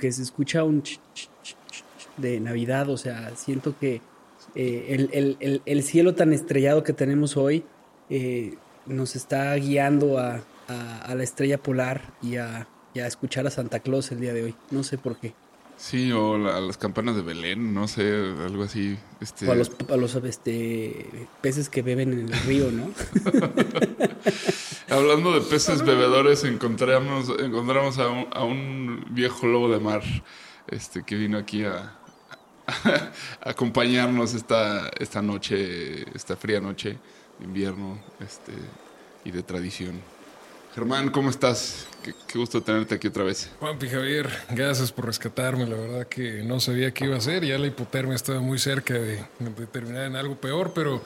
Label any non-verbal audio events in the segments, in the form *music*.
Que se escucha un ch, ch, ch, de Navidad, o sea, siento que eh, el, el- el- el cielo tan estrellado que tenemos hoy eh, nos está guiando a, a- a la estrella polar y a, y a escuchar a Santa Claus el día de hoy. No sé por qué. Sí, o la- las campanas de Belén, no sé, algo así. Este... O a los, a los este, peces que beben en el río, ¿no? *laughs* Hablando de peces bebedores, encontramos, encontramos a, un, a un viejo lobo de mar este, que vino aquí a, a acompañarnos esta, esta noche, esta fría noche de invierno este, y de tradición. Germán, ¿cómo estás? Qué, qué gusto tenerte aquí otra vez. Juanpi Javier, gracias por rescatarme. La verdad que no sabía qué iba a hacer. Ya la hipotermia estaba muy cerca de, de terminar en algo peor, pero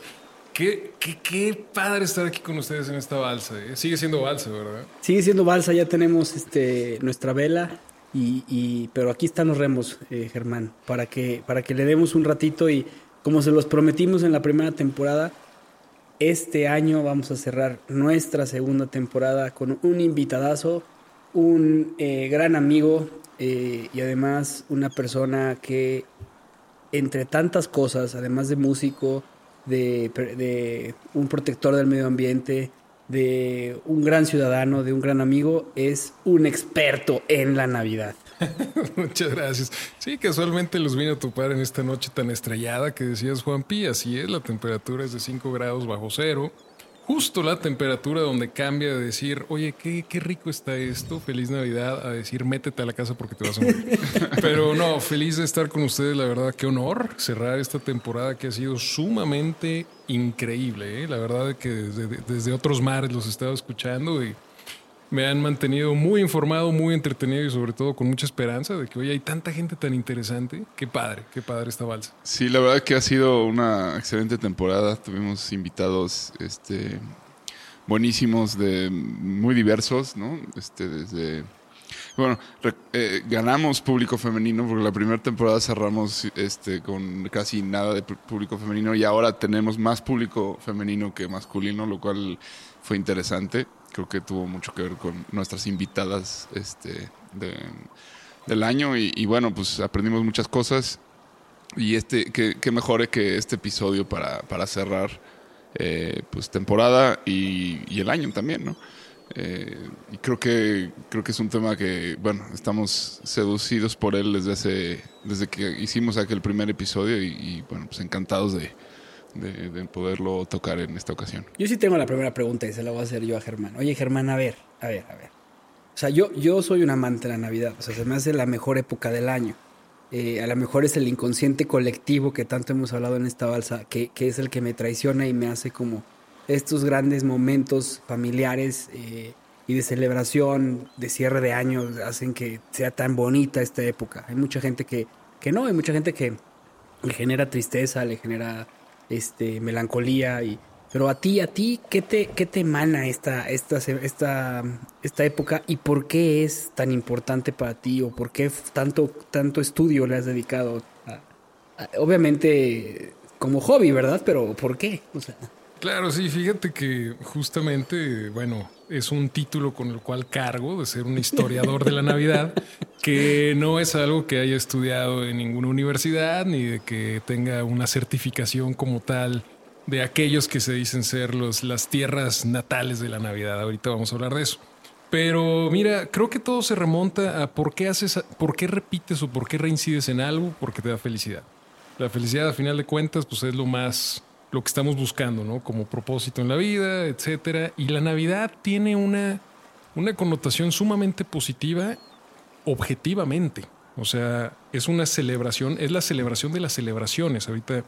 qué, qué, qué padre estar aquí con ustedes en esta balsa. ¿eh? Sigue siendo balsa, ¿verdad? Sigue siendo balsa, ya tenemos este, nuestra vela, y, y- pero aquí están los remos, eh, Germán, para que, para que le demos un ratito y como se los prometimos en la primera temporada, este año vamos a cerrar nuestra segunda temporada con un invitadazo, un eh, gran amigo eh, y además una persona que entre tantas cosas, además de músico, de, de un protector del medio ambiente, de un gran ciudadano, de un gran amigo, es un experto en la Navidad. *laughs* Muchas gracias. Sí, casualmente los vine a topar en esta noche tan estrellada que decías, Juanpi. Así es, la temperatura es de 5 grados bajo cero. Justo la temperatura donde cambia de decir, oye, qué, qué rico está esto, feliz Navidad, a decir, métete a la casa porque te vas a morir. *laughs* Pero no, feliz de estar con ustedes, la verdad, qué honor cerrar esta temporada que ha sido sumamente increíble. ¿eh? La verdad que desde, desde otros mares los he estado escuchando y me han mantenido muy informado, muy entretenido y sobre todo con mucha esperanza de que hoy hay tanta gente tan interesante. Qué padre, qué padre esta balsa. Sí, la verdad que ha sido una excelente temporada. Tuvimos invitados este, buenísimos, de muy diversos, ¿no? Este, desde. Bueno, eh, ganamos público femenino porque la primera temporada cerramos este, con casi nada de público femenino y ahora tenemos más público femenino que masculino, lo cual fue interesante. Creo que tuvo mucho que ver con nuestras invitadas este, de- del año y, bueno, pues aprendimos muchas cosas. Y este, que, que mejore que este episodio para, para cerrar eh, pues temporada y, el año también, ¿no? Eh, y creo que creo que es un tema que, bueno, estamos seducidos por él desde hace, desde que hicimos aquel primer episodio y, bueno, pues encantados de, de, de poderlo tocar en esta ocasión. Yo sí tengo la primera pregunta y se la voy a hacer yo a Germán. Oye, Germán, a ver, a ver, a ver. O sea, yo, yo soy un amante de la Navidad. O sea, se me hace la mejor época del año. Eh, a lo mejor es el inconsciente colectivo que tanto hemos hablado en esta balsa, que, que es el que me traiciona y me hace como estos grandes momentos familiares eh, y de celebración, de cierre de año, hacen que sea tan bonita esta época. Hay mucha gente que, que no, hay mucha gente que le genera tristeza, le genera este melancolía y pero a ti, a ti, ¿qué te, qué te emana esta, esta, esta, esta época y por qué es tan importante para ti o por qué tanto, tanto estudio le has dedicado? A, obviamente como hobby, ¿verdad? Pero ¿por qué? Claro, sí, fíjate que justamente, bueno, es un título con el cual cargo de ser un historiador de la Navidad, que no es algo que haya estudiado en ninguna universidad ni de que tenga una certificación como tal de aquellos que se dicen ser los, las tierras natales de la Navidad. Ahorita vamos a hablar de eso. Pero mira, creo que todo se remonta a por qué haces, por qué repites o por qué reincides en algo, porque te da felicidad. La felicidad, a final de cuentas, pues es lo más, lo que estamos buscando, ¿no? Como propósito en la vida, etcétera. Y la Navidad tiene una, una connotación sumamente positiva, objetivamente. O sea, es una celebración, es la celebración de las celebraciones. Ahorita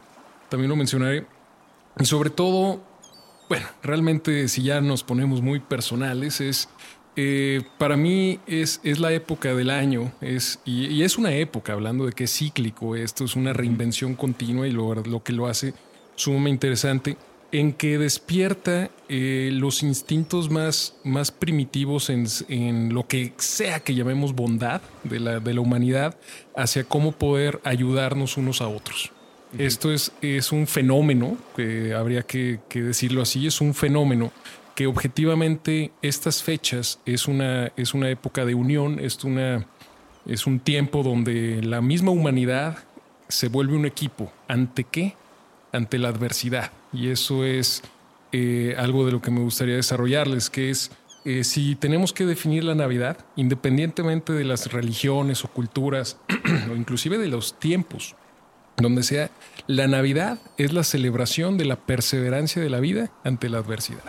también lo mencionaré. Y sobre todo, bueno, realmente si ya nos ponemos muy personales, es eh, para mí es, es la época del año, es, y, y es una época, hablando de que es cíclico, esto es una reinvención continua y lo, lo que lo hace sumamente interesante, en que despierta eh, los instintos más, más primitivos en, en lo que sea que llamemos bondad de la, de la humanidad hacia cómo poder ayudarnos unos a otros. Esto es, es un fenómeno, que habría que, que decirlo así, es un fenómeno que objetivamente estas fechas es una, es una época de unión, es, una, es un tiempo donde la misma humanidad se vuelve un equipo. ¿Ante qué? Ante la adversidad. Y eso es eh, algo de lo que me gustaría desarrollarles, que es eh, si tenemos que definir la Navidad, independientemente de las religiones o culturas, *clears throat* o inclusive de los tiempos, donde sea, la Navidad es la celebración de la perseverancia de la vida ante la adversidad.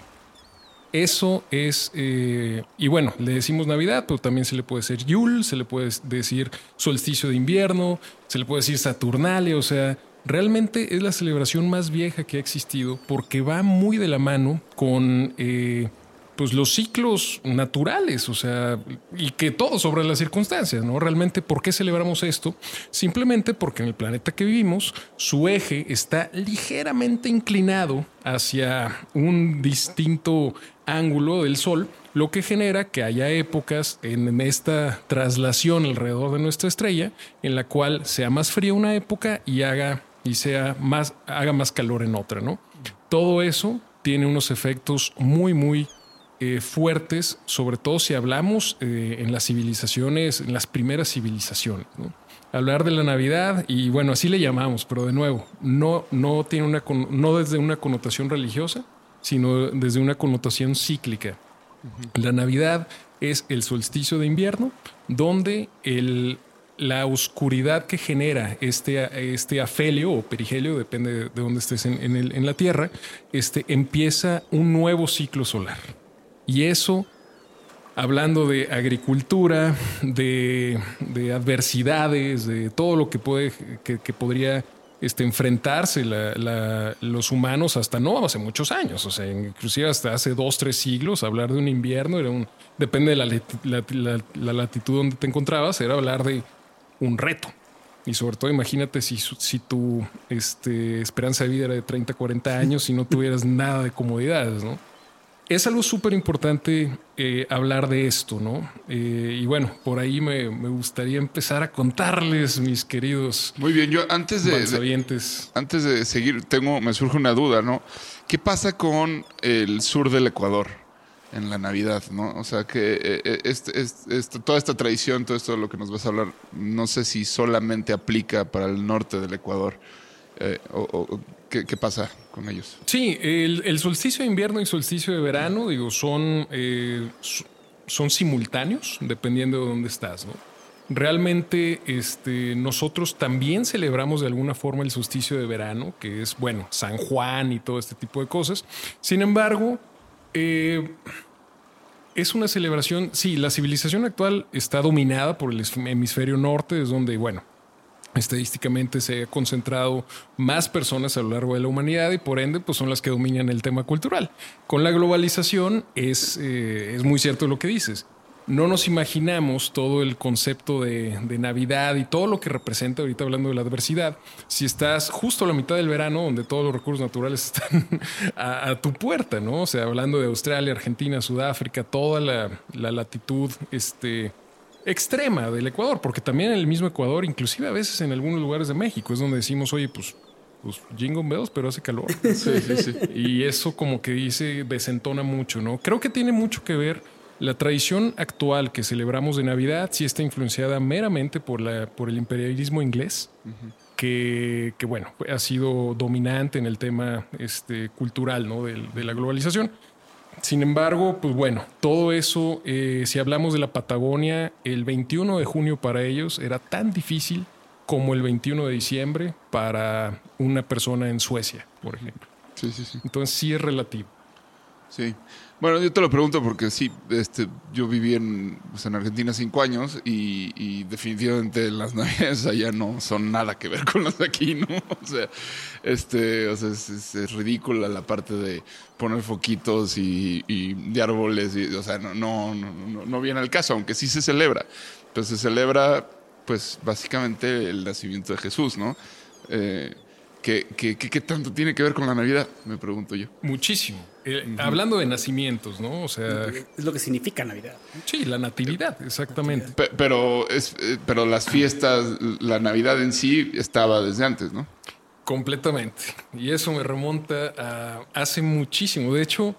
Eso es, eh, y bueno, le decimos Navidad, pero también se le puede decir Yule, se le puede decir solsticio de invierno, se le puede decir Saturnalia, o sea, realmente es la celebración más vieja que ha existido porque va muy de la mano con eh, pues los ciclos naturales, o sea, y que todo sobre las circunstancias, ¿no? Realmente, ¿por qué celebramos esto? Simplemente porque en el planeta que vivimos, su eje está ligeramente inclinado hacia un distinto ángulo del Sol, lo que genera que haya épocas en esta traslación alrededor de nuestra estrella, en la cual sea más fría una época y haga y sea más, haga más calor en otra, ¿no? Todo eso tiene unos efectos muy, muy eh, fuertes, sobre todo si hablamos eh, en las civilizaciones, en las primeras civilizaciones. ¿no? Hablar de la Navidad, y bueno, así le llamamos, pero de nuevo, no, no, tiene una, no desde una connotación religiosa, sino desde una connotación cíclica. La Navidad es el solsticio de invierno, donde el, la oscuridad que genera este, este afelio o perigelio, depende de dónde estés en, en, la Tierra, este, empieza un nuevo ciclo solar. Y eso, hablando de agricultura, de, de adversidades, de todo lo que, puede, que, podría este, enfrentarse los humanos hasta no hace muchos años, o sea, inclusive hasta hace dos, tres siglos, hablar de un invierno era un, depende de la, la latitud donde te encontrabas, era hablar de un reto. Y sobre todo imagínate si, si tu este, esperanza de vida era de 30, 40 años y no tuvieras *laughs* nada de comodidades, ¿no? Es algo súper importante eh, hablar de esto, ¿no? Eh, y bueno, por ahí me, me, gustaría empezar a contarles, mis queridos. Muy bien, yo antes de, de, antes de seguir, tengo, me surge una duda, ¿no? ¿Qué pasa con el sur del Ecuador en la Navidad, ¿no? O sea, que eh, este, este, toda esta tradición, todo esto de lo que nos vas a hablar, no sé si solamente aplica para el norte del Ecuador. o, o ¿Qué, ¿Qué, pasa con ellos? Sí, el, el, solsticio de invierno y solsticio de verano, digo, son, eh, son simultáneos, dependiendo de dónde estás, ¿no? Realmente este, nosotros también celebramos de alguna forma el solsticio de verano, que es, bueno, San Juan y todo este tipo de cosas. Sin embargo, eh, es una celebración, sí, la civilización actual está dominada por el hemisferio norte, es donde, bueno, estadísticamente se ha concentrado más personas a lo largo de la humanidad y por ende pues son las que dominan el tema cultural. Con la globalización es, eh, es muy cierto lo que dices. No nos imaginamos todo el concepto de, de Navidad y todo lo que representa, ahorita hablando de la adversidad, si estás justo a la mitad del verano, donde todos los recursos naturales *laughs* están a, a tu puerta, ¿no? O sea, hablando de Australia, Argentina, Sudáfrica, toda la, la latitud, este extrema del Ecuador, porque también en el mismo Ecuador, inclusive a veces en algunos lugares de México, es donde decimos, oye, pues, pues jingle bells, pero hace calor. *laughs* Sí, sí, sí. Y eso como que dice, desentona mucho, ¿no? Creo que tiene mucho que ver la tradición actual que celebramos de Navidad, sí está influenciada meramente por, la, por el imperialismo inglés, que, que, bueno, ha sido dominante en el tema este, cultural, ¿no? De, de la globalización. Sin embargo, pues bueno, todo eso, eh, si hablamos de la Patagonia, el 21 de junio para ellos era tan difícil como el 21 de diciembre para una persona en Suecia, por ejemplo. Sí, sí, sí. Entonces sí es relativo. Sí. Bueno, yo te lo pregunto porque sí, este, yo viví en, pues, en Argentina cinco años y, definitivamente las *laughs* navidades allá no son nada que ver con las de aquí, ¿no? *laughs* O sea, este, o sea es, es- ridícula la parte de poner foquitos y, de árboles, y, o sea, no, no, no, no, no viene al caso, aunque sí se celebra. Pues se celebra, pues básicamente el nacimiento de Jesús, ¿no? Eh, ¿qué, qué, qué, qué tanto tiene que ver con la Navidad? Me pregunto yo. Muchísimo. Eh, Hablando de nacimientos, ¿no? O sea, Es lo que significa Navidad. sí, la natividad, exactamente. Pe- Pero, es, eh, pero las fiestas, la Navidad en sí estaba desde antes, ¿no? Completamente. Y eso me remonta a hace muchísimo. De hecho,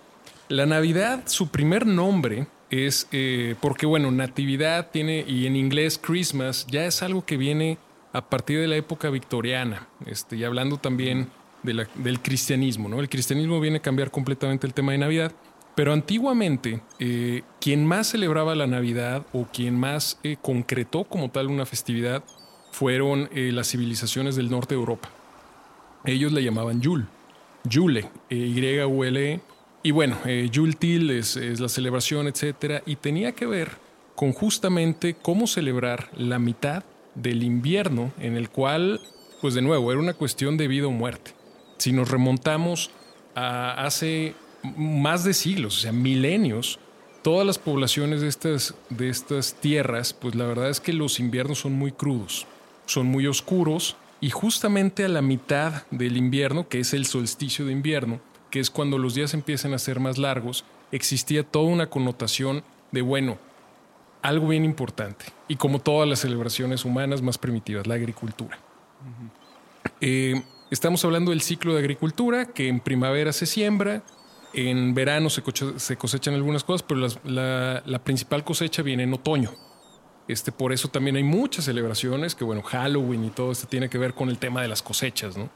la Navidad, su primer nombre es eh, porque, bueno, Natividad tiene, y en inglés Christmas, ya es algo que viene a partir de la época victoriana. Este, y hablando también del cristianismo, ¿no? El cristianismo viene a cambiar completamente el tema de Navidad. Pero antiguamente, eh, quien más celebraba la Navidad o quien más eh, concretó como tal una festividad fueron eh, las civilizaciones del norte de Europa. Ellos le llamaban Yule, Yule, Y-U-L-E. Y bueno, eh, Yule Til es, es la celebración, etcétera, y tenía que ver con justamente cómo celebrar la mitad del invierno, en el cual, pues de nuevo, era una cuestión de vida o muerte. Si nos remontamos a hace más de siglos, o sea, milenios, todas las poblaciones de estas, de estas tierras, pues la verdad es que los inviernos son muy crudos, son muy oscuros y justamente a la mitad del invierno, que es el solsticio de invierno, que es cuando los días empiezan a ser más largos, existía toda una connotación de, bueno, algo bien importante, y como todas las celebraciones humanas más primitivas, la agricultura. Eh, estamos hablando del ciclo de agricultura, que en primavera se siembra, en verano se, se cosechan algunas cosas, pero la principal cosecha viene en otoño. Este, por eso también hay muchas celebraciones, que bueno, Halloween y todo esto tiene que ver con el tema de las cosechas, ¿no?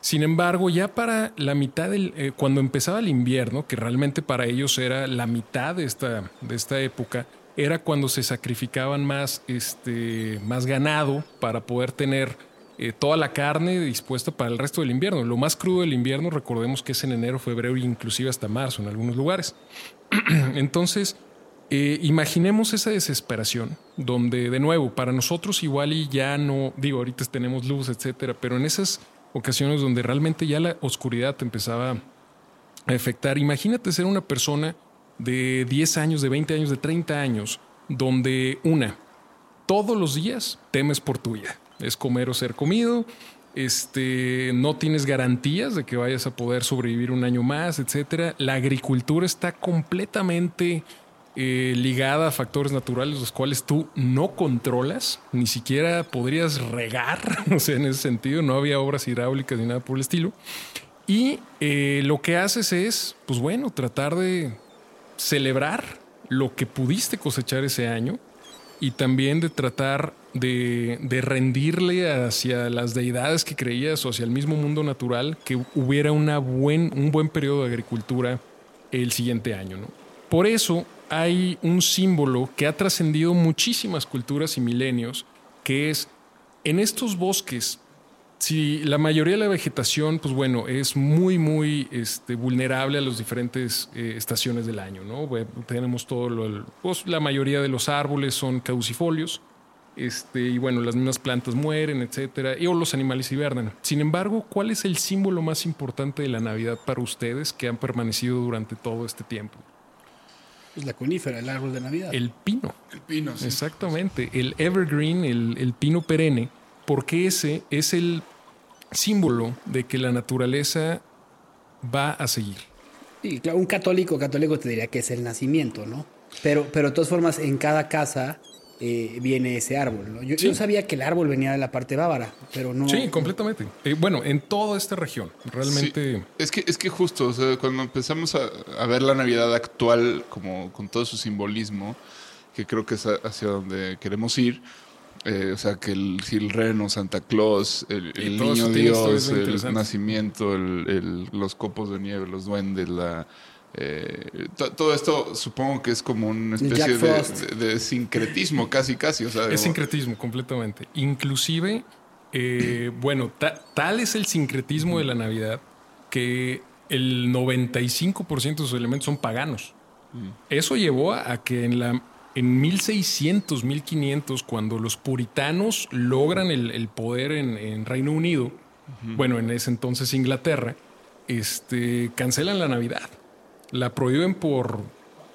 Sin embargo, ya para la mitad del, eh, cuando empezaba el invierno, que realmente para ellos era la mitad de esta, de esta época, era cuando se sacrificaban más, este, más ganado para poder tener eh, toda la carne dispuesta para el resto del invierno. Lo más crudo del invierno, recordemos que es en enero, febrero e inclusive hasta marzo en algunos lugares. *clears throat* Entonces, eh, imaginemos esa desesperación, donde de nuevo, para nosotros igual y ya no, digo, ahorita tenemos luz, etcétera, pero en esas ocasiones donde realmente ya la oscuridad te empezaba a afectar, imagínate ser una persona de 10 años, de 20 años, de 30 años, donde una, todos los días temes por tu vida. Es comer o ser comido. Este, no tienes garantías de que vayas a poder sobrevivir un año más, etcétera. La agricultura está completamente eh, ligada a factores naturales, los cuales tú no controlas, ni siquiera podrías regar. *laughs* O sea, en ese sentido, no había obras hidráulicas ni nada por el estilo. Y eh, lo que haces es, pues bueno, tratar de celebrar lo que pudiste cosechar ese año y también de tratar de, rendirle hacia las deidades que creías o hacia el mismo mundo natural que hubiera una buen, un buen periodo de agricultura el siguiente año. ¿no? Por eso hay un símbolo que ha trascendido muchísimas culturas y milenios, que es en estos bosques si la mayoría de la vegetación, pues bueno, es muy, muy este, vulnerable a las diferentes eh, estaciones del año, ¿no? Bueno, tenemos todo lo, pues, la mayoría de los árboles son caducifolios, este, y bueno, las mismas plantas mueren, etcétera, y o los animales hibernan. Sin embargo, ¿cuál es el símbolo más importante de la Navidad para ustedes que han permanecido durante todo este tiempo? Es la conífera, el árbol de Navidad. El pino. El pino, sí. Exactamente, el evergreen, el, el pino perenne, porque ese es el símbolo de que la naturaleza va a seguir. Sí, claro, un católico católico te diría que es el nacimiento, ¿no? Pero, pero de todas formas, en cada casa eh, viene ese árbol, ¿no? Yo, Sí. yo sabía que el árbol venía de la parte bávara, pero no... Sí, completamente. Eh, bueno, en toda esta región, realmente... Sí. Es que, es que justo, o sea, cuando empezamos a, a ver la Navidad actual, como con todo su simbolismo, que creo que es hacia donde queremos ir, eh, o sea, que el, el reno, Santa Claus, el, niño Dios, el nacimiento, el- el- los copos de nieve, los duendes, la... eh, to- todo esto supongo que es como una especie de, Frost. de- de sincretismo, casi, casi. O sea, Es sincretismo completamente. Inclusive, eh, bueno, ta- tal es el sincretismo de la Navidad que el 95% de sus elementos son paganos. Eso llevó a, a que en la en 1600, 1500, cuando los puritanos logran el, el poder en, en Reino Unido, bueno, en ese entonces Inglaterra, este, cancelan la Navidad. La prohíben por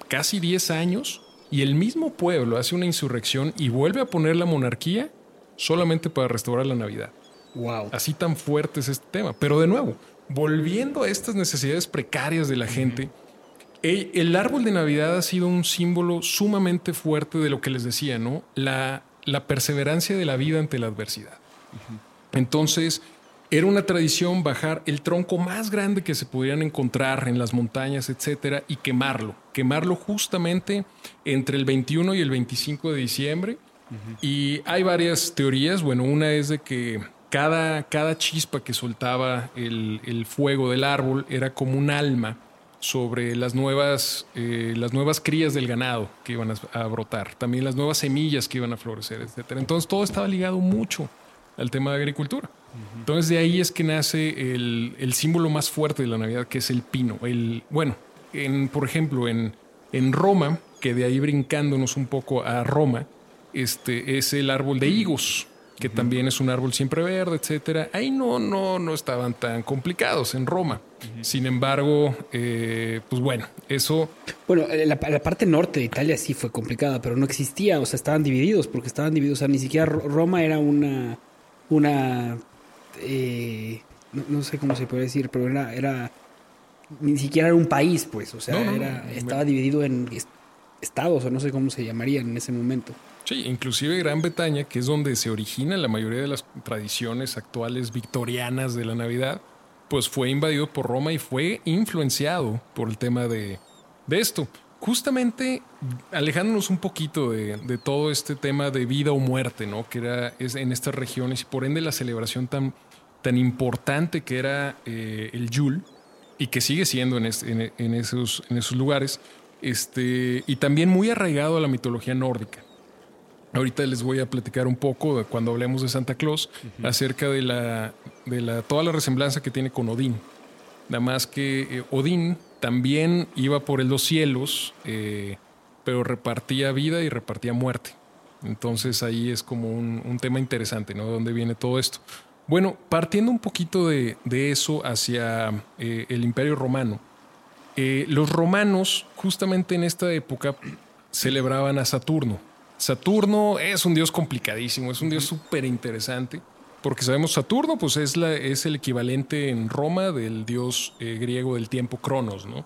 casi 10 años y el mismo pueblo hace una insurrección y vuelve a poner la monarquía solamente para restaurar la Navidad. Wow. Así tan fuerte es este tema. Pero de nuevo, volviendo a estas necesidades precarias de la gente, el, árbol de Navidad ha sido un símbolo sumamente fuerte de lo que les decía, ¿no? La, la perseverancia de la vida ante la adversidad. Entonces, era una tradición bajar el tronco más grande que se pudieran encontrar en las montañas, etcétera, y quemarlo. Quemarlo justamente entre el 21 y el 25 de diciembre. Y hay varias teorías. Bueno, una es de que cada, cada chispa que soltaba el, el fuego del árbol era como un alma sobre las nuevas, eh, las nuevas crías del ganado que iban a, a brotar, también las nuevas semillas que iban a florecer, etcétera. Entonces todo estaba ligado mucho al tema de agricultura. Entonces de ahí es que nace el, el símbolo más fuerte de la Navidad, que es el pino. El, bueno, en, por ejemplo, en, en Roma, que de ahí brincándonos un poco a Roma, este es el árbol de higos, que también es un árbol siempre verde, etcétera. Ahí no, no, no estaban tan complicados en Roma. Sin embargo, eh, pues bueno, eso Bueno, eh, la, la parte norte de Italia sí fue complicada, pero no existía, o sea, estaban divididos, porque estaban divididos, o sea, ni siquiera Ro- Roma era una, una, eh, no, no sé cómo se puede decir, pero era, era, ni siquiera era un país, pues, o sea, No, no, era, no. estaba dividido en est- estados, o no sé cómo se llamarían en ese momento. Sí, inclusive Gran Bretaña, que es donde se origina la mayoría de las tradiciones actuales victorianas de la Navidad, pues fue invadido por Roma y fue influenciado por el tema de, de esto. Justamente alejándonos un poquito de, de todo este tema de vida o muerte, ¿no? Que era es en estas regiones y por ende la celebración tan, tan importante que era eh, el Yule y que sigue siendo en, es- en- en esos, en esos lugares, este, y también muy arraigado a la mitología nórdica. Ahorita les voy a platicar un poco de cuando hablemos de Santa Claus acerca de la de la toda la resemblanza que tiene con Odín. Nada más que eh, Odín también iba por el los cielos, eh, pero repartía vida y repartía muerte. Entonces ahí es como un, un tema interesante, ¿no? ¿De dónde viene todo esto? Bueno, partiendo un poquito de, de eso hacia eh, el Imperio Romano, eh, los romanos, justamente en esta época, celebraban a Saturno. Saturno es un dios complicadísimo, es un dios súper interesante, porque sabemos Saturno, pues es, la, es el equivalente en Roma del dios eh, griego del tiempo Cronos, ¿no?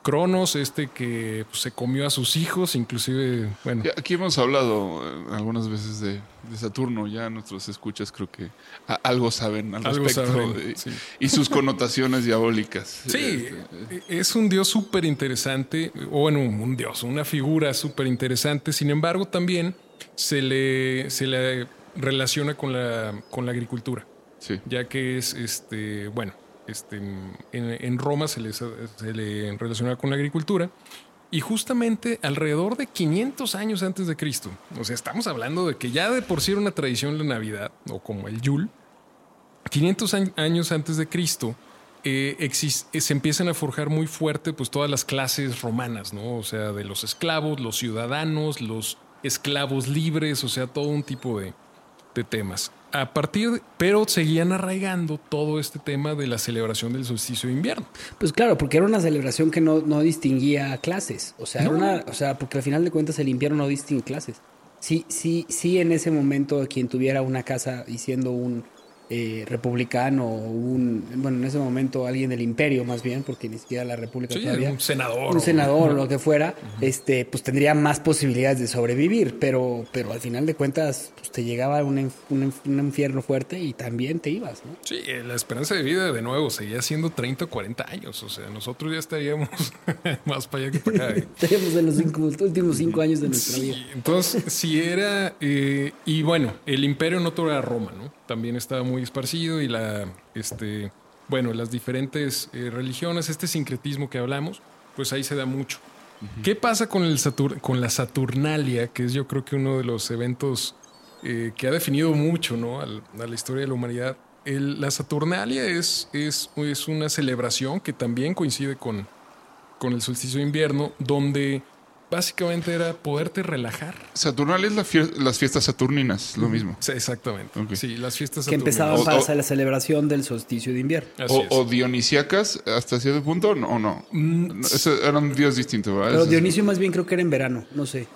Cronos, este que pues, se comió a sus hijos, inclusive, bueno, Aquí hemos hablado eh, algunas veces de, de Saturno, ya nuestros escuchas creo que a- algo saben al Algo respecto saben, de- sí. y sus connotaciones diabólicas. *laughs* Sí, Este, es un dios súper interesante, o bueno, un dios, una figura súper interesante. Sin embargo, también se le, se le relaciona con la, con la agricultura, sí. ya que es, este, bueno, este, en, en Roma se le, se le relaciona con la agricultura. Y justamente alrededor de 500 años antes de Cristo, o sea, estamos hablando de que ya de por sí era una tradición la Navidad, o como el Yule, 500 añ- años antes de Cristo, eh, eh, se empiezan a forjar muy fuerte pues todas las clases romanas, ¿no? O sea, de los esclavos, los ciudadanos, los esclavos libres, o sea, todo un tipo de, de temas. a partir, de- pero seguían arraigando todo este tema de la celebración del solsticio de invierno. Pues claro, porque era una celebración que no, no distinguía clases. O sea, era No. una, o sea, porque al final de cuentas el invierno no distingue clases. Sí, sí, sí, en ese momento quien tuviera una casa y siendo un eh, republicano o un, bueno, en ese momento alguien del imperio más bien, porque ni siquiera la república Sí, todavía. un senador. un senador o lo que fuera, este, pues tendría más posibilidades de sobrevivir, pero, pero al final de cuentas, pues te llegaba un, un, un infierno fuerte y también te ibas, ¿no? Sí, la esperanza de vida de nuevo seguía siendo 30 o 40 años. O sea, nosotros ya estaríamos *laughs* más para allá que para acá. ¿eh? Tenemos en los cinco- últimos cinco años de nuestra vida. Entonces, si era. eh, y bueno, el imperio no todo era Roma, ¿no? También estaba muy esparcido y la. Este, bueno, las diferentes eh, religiones, este sincretismo que hablamos, pues ahí se da mucho. ¿Qué pasa con, el Satur- con la Saturnalia, que es yo creo que uno de los eventos eh, que ha definido mucho ¿no? Al- a la historia de la humanidad? El- la Saturnalia es, es, es una celebración que también coincide con, con el solsticio de invierno, donde básicamente era poderte relajar. Saturnal es la fie- las fiestas saturninas, lo mismo. Sí, exacamente. Ok. Sí, las fiestas Que empezaban para o- la celebración del solsticio de invierno. O, es. o dionisíacas hasta cierto punto no, o no. No, ese era un dios distinto, ¿verdad? Pero Dionisio más bien creo que era en verano, no sé.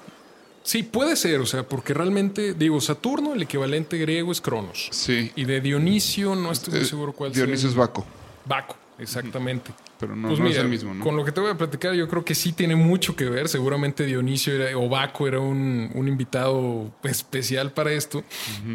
Sí, puede ser, o sea, porque realmente, digo, Saturno, el equivalente griego es Cronos. Sí. Y de Dionisio, no estoy muy Eh, seguro cuál Dionisio es sea. Baco, Baco, exactamente. Pero no, Pues no mira, es el mismo, ¿no? con lo que te voy a platicar, yo creo que sí tiene mucho que ver. Seguramente Dionisio era, o Baco era un, un invitado especial para esto,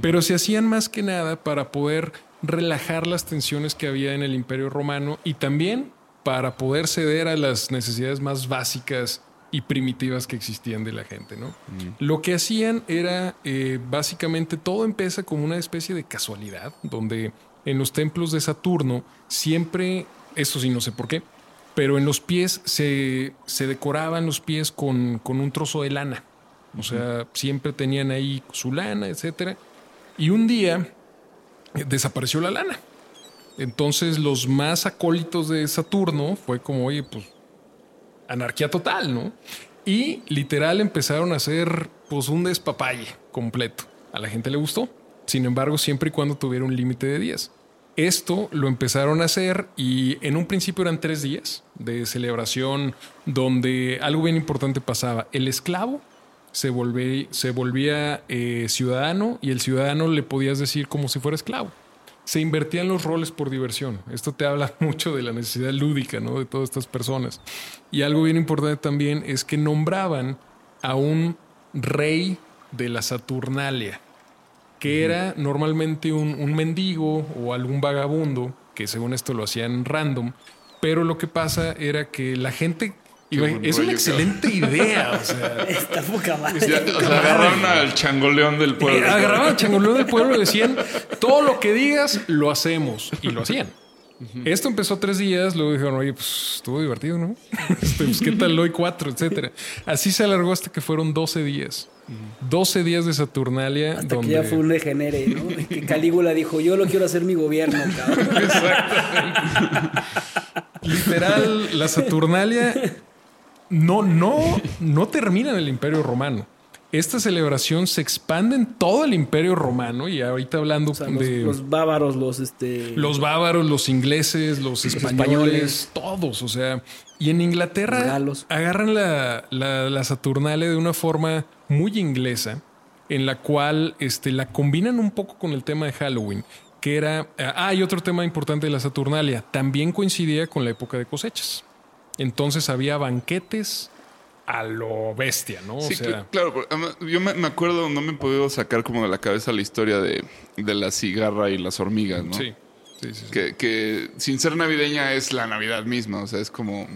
pero se hacían más que nada para poder relajar las tensiones que había en el Imperio Romano y también para poder ceder a las necesidades más básicas y primitivas que existían de la gente, ¿no? Lo que hacían era eh, básicamente todo empieza como una especie de casualidad, donde en los templos de Saturno siempre, eso sí no sé por qué, pero en los pies se, se decoraban los pies con, con un trozo de lana. O sea, siempre tenían ahí su lana, etcétera. Y un día eh, desapareció la lana. Entonces los más acólitos de Saturno fue como, oye, pues anarquía total, ¿no? Y literal empezaron a hacer pues un despapalle completo. A la gente le gustó. Sin embargo, siempre y cuando tuviera un límite de días. Esto lo empezaron a hacer y en un principio eran tres días de celebración donde algo bien importante pasaba. El esclavo se, se volvía eh, ciudadano y el ciudadano le podías decir como si fuera esclavo. Se invertían los roles por diversión. Esto te habla *laughs* mucho de la necesidad lúdica ¿no? de todas estas personas. Y algo bien importante también es que nombraban a un rey de la Saturnalia, que era normalmente un, un mendigo o algún vagabundo, que según esto lo hacían random, pero lo que pasa era que la gente... iba- es una excelente idea, o sea... *laughs* Está poca madre. Ya, o sea, *laughs* agarraron al changoleón del pueblo. Eh, Agarraban al changoleón del pueblo y decían, todo lo que digas, lo hacemos. Y lo hacían. Esto empezó tres días, luego dijeron, oye, pues estuvo divertido, ¿no? *laughs* Este, pues, ¿Qué tal hoy cuatro, etcétera? Así se alargó hasta que fueron 12 días. 12 días de Saturnalia. Hasta donde... que ya fue un degenere, ¿no? Que Calígula dijo, yo lo quiero hacer mi gobierno, cabrón. *laughs* Literal, la Saturnalia no, no, no termina en el Imperio Romano. Esta celebración se expande en todo el Imperio Romano y ahorita hablando O sea, los, de... los bávaros, los este. Los bávaros, los ingleses, los españoles, españoles. todos, o sea, y en Inglaterra Los galos. agarran la, la, la Saturnalia de una forma muy inglesa, en la cual este, la combinan un poco con el tema de Halloween, que era, ah, hay otro tema importante de la Saturnalia, también coincidía con la época de cosechas. Entonces había banquetes a lo bestia, ¿no? Sí, o sea, cl- claro. yo me, acuerdo, no me he podido sacar como de la cabeza la historia de, de la cigarra y las hormigas, ¿no? sí, sí, sí, sí. Que, que sin ser navideña es la Navidad misma, o sea, es como,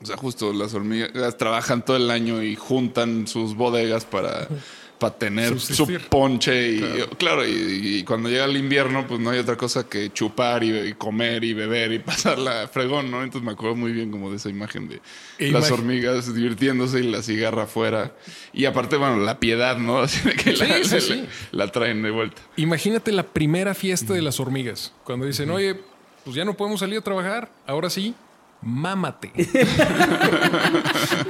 o sea, justo las hormigas trabajan todo el año y juntan sus bodegas para, *laughs* para tener Subsistir. su ponche y claro, y, y cuando llega el invierno pues no hay otra cosa que chupar y, y comer y beber y *laughs* pasarla fregón, ¿no? Entonces me acuerdo muy bien como de esa imagen de E las hormigas divirtiéndose y la cigarra afuera y aparte, bueno, la piedad, ¿no? *laughs* Así de que Sí, la, sí, se sí. le- la traen de vuelta. Imagínate la primera fiesta de las hormigas, cuando dicen, oye, pues ya no podemos salir a trabajar, ahora sí, mámate. *laughs*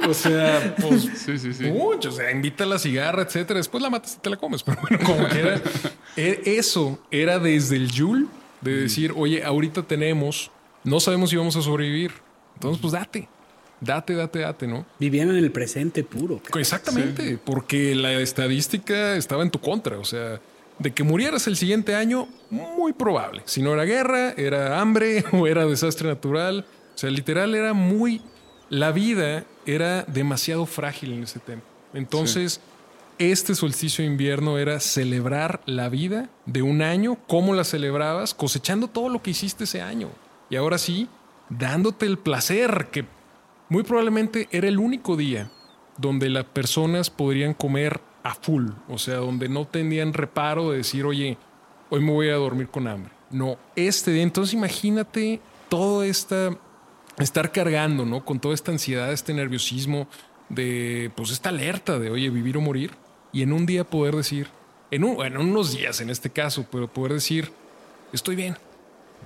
o sea, pues Sí, sí, sí. mucho. O sea, invita a la cigarra, etcétera. Después la matas y te la comes. *laughs* Pero bueno, como *laughs* quiera. E- Eso era desde el Yul de decir, oye, ahorita tenemos, no sabemos si vamos a sobrevivir. Entonces, pues date. Date, date, date, ¿no? Vivían en el presente puro. Exactamente, porque la estadística estaba en tu contra. O sea, de que murieras el siguiente año, muy probable. Si no era guerra, era hambre o era desastre natural. O sea, literal era muy... La vida era demasiado frágil en ese tiempo. Entonces, este solsticio de invierno era celebrar la vida de un año, cómo la celebrabas, cosechando todo lo que hiciste ese año. Y ahora sí, dándote el placer que muy probablemente era el único día donde las personas podrían comer a full, o sea, donde no tenían reparo de decir, oye, hoy me voy a dormir con hambre. No, este día, entonces imagínate todo esta, estar cargando, ¿no? Con toda esta ansiedad, este nerviosismo, de, pues esta alerta de, oye, vivir o morir, y en un día poder decir, en, un, bueno, en unos días en este caso, pero poder decir, estoy bien,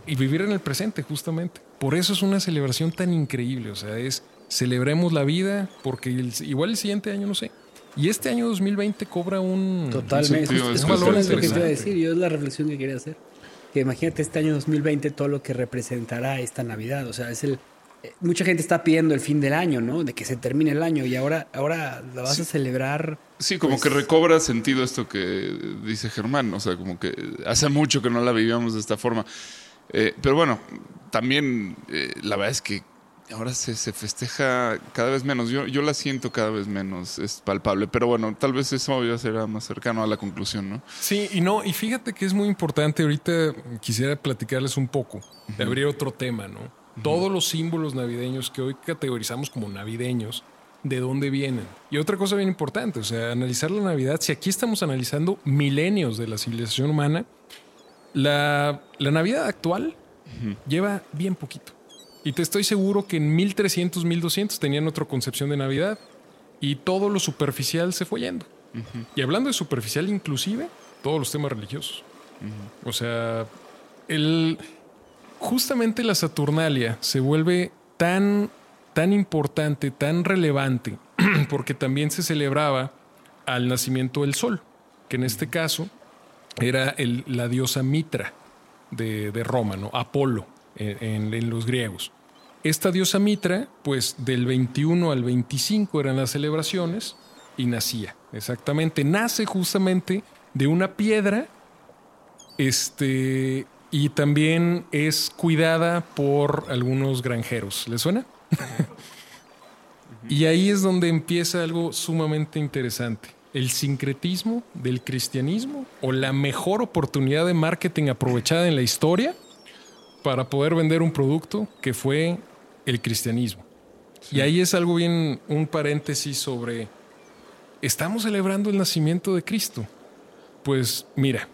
y vivir en el presente, justamente. Por eso es una celebración tan increíble. O sea, es celebremos la vida, porque el- igual el siguiente año, no sé. Y este año 2020 cobra un. Totalmente. sentido Es es es lo que te iba a decir. Yo es la reflexión que quería hacer. Que imagínate este año 2020 todo lo que representará esta Navidad. O sea, es el. Mucha gente está pidiendo el fin del año, ¿no? De que se termine el año y ahora, ahora la vas a celebrar. Sí, como Pues- que recobra sentido esto que dice Germán. O sea, como que hace mucho que no la vivíamos de esta forma. Eh, pero bueno, también eh, la verdad es que ahora se, se festeja cada vez menos. Yo, yo la siento cada vez menos, es palpable. Pero bueno, tal vez eso ya será más cercano a la conclusión, ¿no? Sí, y no, y fíjate que es muy importante. Ahorita quisiera platicarles un poco, de abrir otro tema, ¿no? Todos los símbolos navideños que hoy categorizamos como navideños, ¿de dónde vienen? Y otra cosa bien importante, o sea, analizar la Navidad. Si aquí estamos analizando milenios de la civilización humana, la, la Navidad actual lleva bien poquito. Y te estoy seguro que en 1300, 1200 tenían otra concepción de Navidad y todo lo superficial se fue yendo. Y hablando de superficial, inclusive todos los temas religiosos. O sea, el, justamente la Saturnalia se vuelve tan, tan importante, tan relevante, *clears throat* porque también se celebraba al nacimiento del sol, que en este caso era la diosa Mitra de, de Roma, ¿no? Apolo en, en- en los griegos. Esta diosa Mitra, pues del 21 al 25 eran las celebraciones y nacía, exactamente. Nace justamente de una piedra, este, y también es cuidada por algunos granjeros. ¿Le suena? *laughs* y ahí es donde empieza algo sumamente interesante. El sincretismo del cristianismo o la mejor oportunidad de marketing aprovechada en la historia para poder vender un producto que fue el cristianismo. Y ahí es algo bien, un paréntesis sobre, ¿estamos celebrando el nacimiento de Cristo? Pues mira,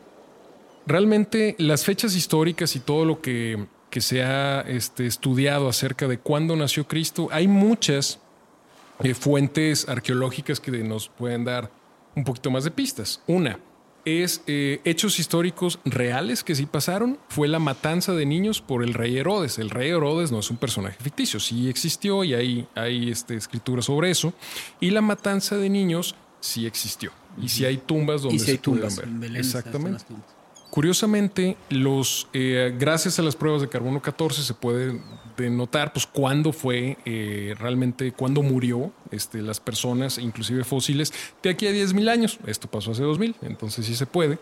realmente las fechas históricas y todo lo que, que se ha este, estudiado acerca de cuándo nació Cristo, hay muchas eh, fuentes arqueológicas que nos pueden dar un poquito más de pistas. Una es eh, hechos históricos reales que sí pasaron. Fue la matanza de niños por el rey Herodes. El rey Herodes no es un personaje ficticio, sí existió y hay, hay este, escritura sobre eso. Y la matanza de niños sí existió. Y sí hay tumbas donde Y si se tumbas ver. Belén, Exactamente. Curiosamente, los, eh, gracias a las pruebas de carbono 14 se puede denotar pues, cuándo fue eh, realmente, cuándo murió este, las personas, inclusive fósiles, de aquí a 10.000 años. Esto pasó hace 2.000, entonces sí se puede.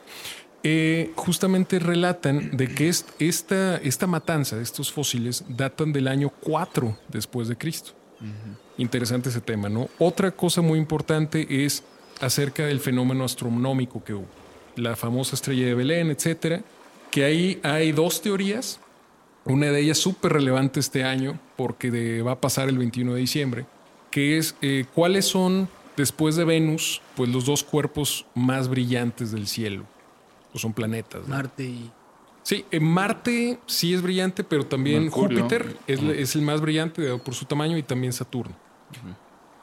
Eh, justamente relatan de que est- esta, esta matanza de estos fósiles datan del año 4 después de Cristo. Interesante ese tema, ¿no? Otra cosa muy importante es acerca del fenómeno astronómico que hubo. La famosa estrella de Belén, etcétera. Que ahí hay dos teorías. Una de ellas súper relevante este año, porque de- va a pasar el 21 de diciembre, que es eh, cuáles son, después de Venus, pues los dos cuerpos más brillantes del cielo. Pues son planetas. ¿no? Marte y. Sí, en Marte sí es brillante, pero también Mercurio. Júpiter es, es el más brillante dado por su tamaño y también Saturno.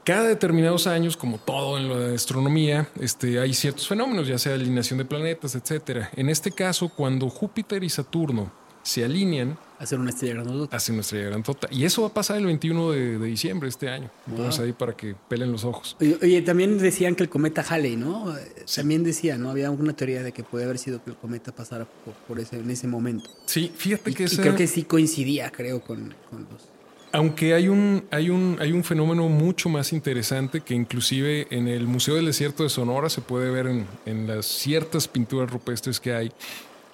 Cada determinados años, como todo en la astronomía, este, hay ciertos fenómenos, ya sea alineación de planetas, etcétera. En este caso, cuando Júpiter y Saturno se alinean, Hacer una estrella grandota. hace una estrella grandota. Y eso va a pasar el 21 de, de diciembre este año. Entonces ahí para que pelen los ojos. Oye, oye, también decían que el cometa Halley, ¿no? También decían, ¿no? Había alguna teoría de que puede haber sido que el cometa pasara por, por ese, en ese momento. Sí, fíjate Y, que y creo que sí coincidía, creo, con, con los... Aunque hay un, hay, un, hay un fenómeno mucho más interesante que inclusive en el Museo del Desierto de Sonora se puede ver en, en las ciertas pinturas rupestres que hay,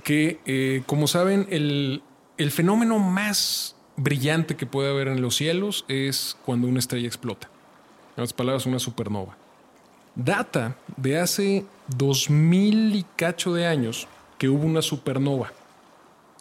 que eh, como saben, el, el fenómeno más brillante que puede haber en los cielos es cuando una estrella explota. En otras palabras, una supernova. Data de hace dos mil y cacho de años que hubo una supernova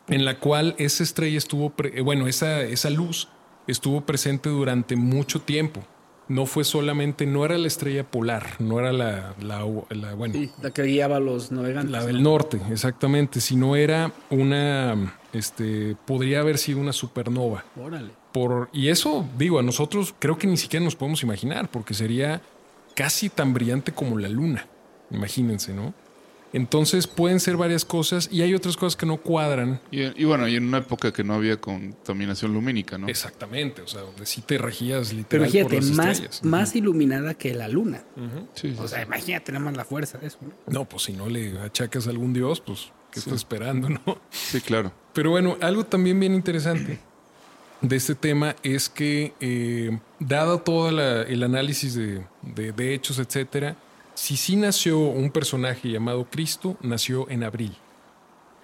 en la cual esa estrella estuvo, eh, bueno, esa, esa luz estuvo presente durante mucho tiempo. No fue solamente, no era la estrella polar, no era la, la, la- bueno, Sí, la que guiaba a los navegantes. la del norte, exactamente, sino era una, este, podría haber sido una supernova. Órale. Por, y eso, digo, a nosotros creo que ni siquiera nos podemos imaginar, porque sería casi tan brillante como la luna. Imagínense, ¿no? Entonces pueden ser varias cosas y hay otras cosas que no cuadran Y, y bueno, y en una época que no había contaminación lumínica, ¿no? Exactamente, o sea, donde sí te regías literal Pero por fíjate, las más, estrellas. más iluminada que la luna. Sí, sí, O sea, sí. imagínate nada más la fuerza de eso. ¿no? No, pues si no le achacas a algún dios, pues, ¿qué estás esperando, no? Sí, claro. Pero bueno, algo también bien interesante de este tema es que, eh, dado todo la- el análisis de, de- de hechos, etcétera, si sí nació un personaje llamado Cristo, nació en abril.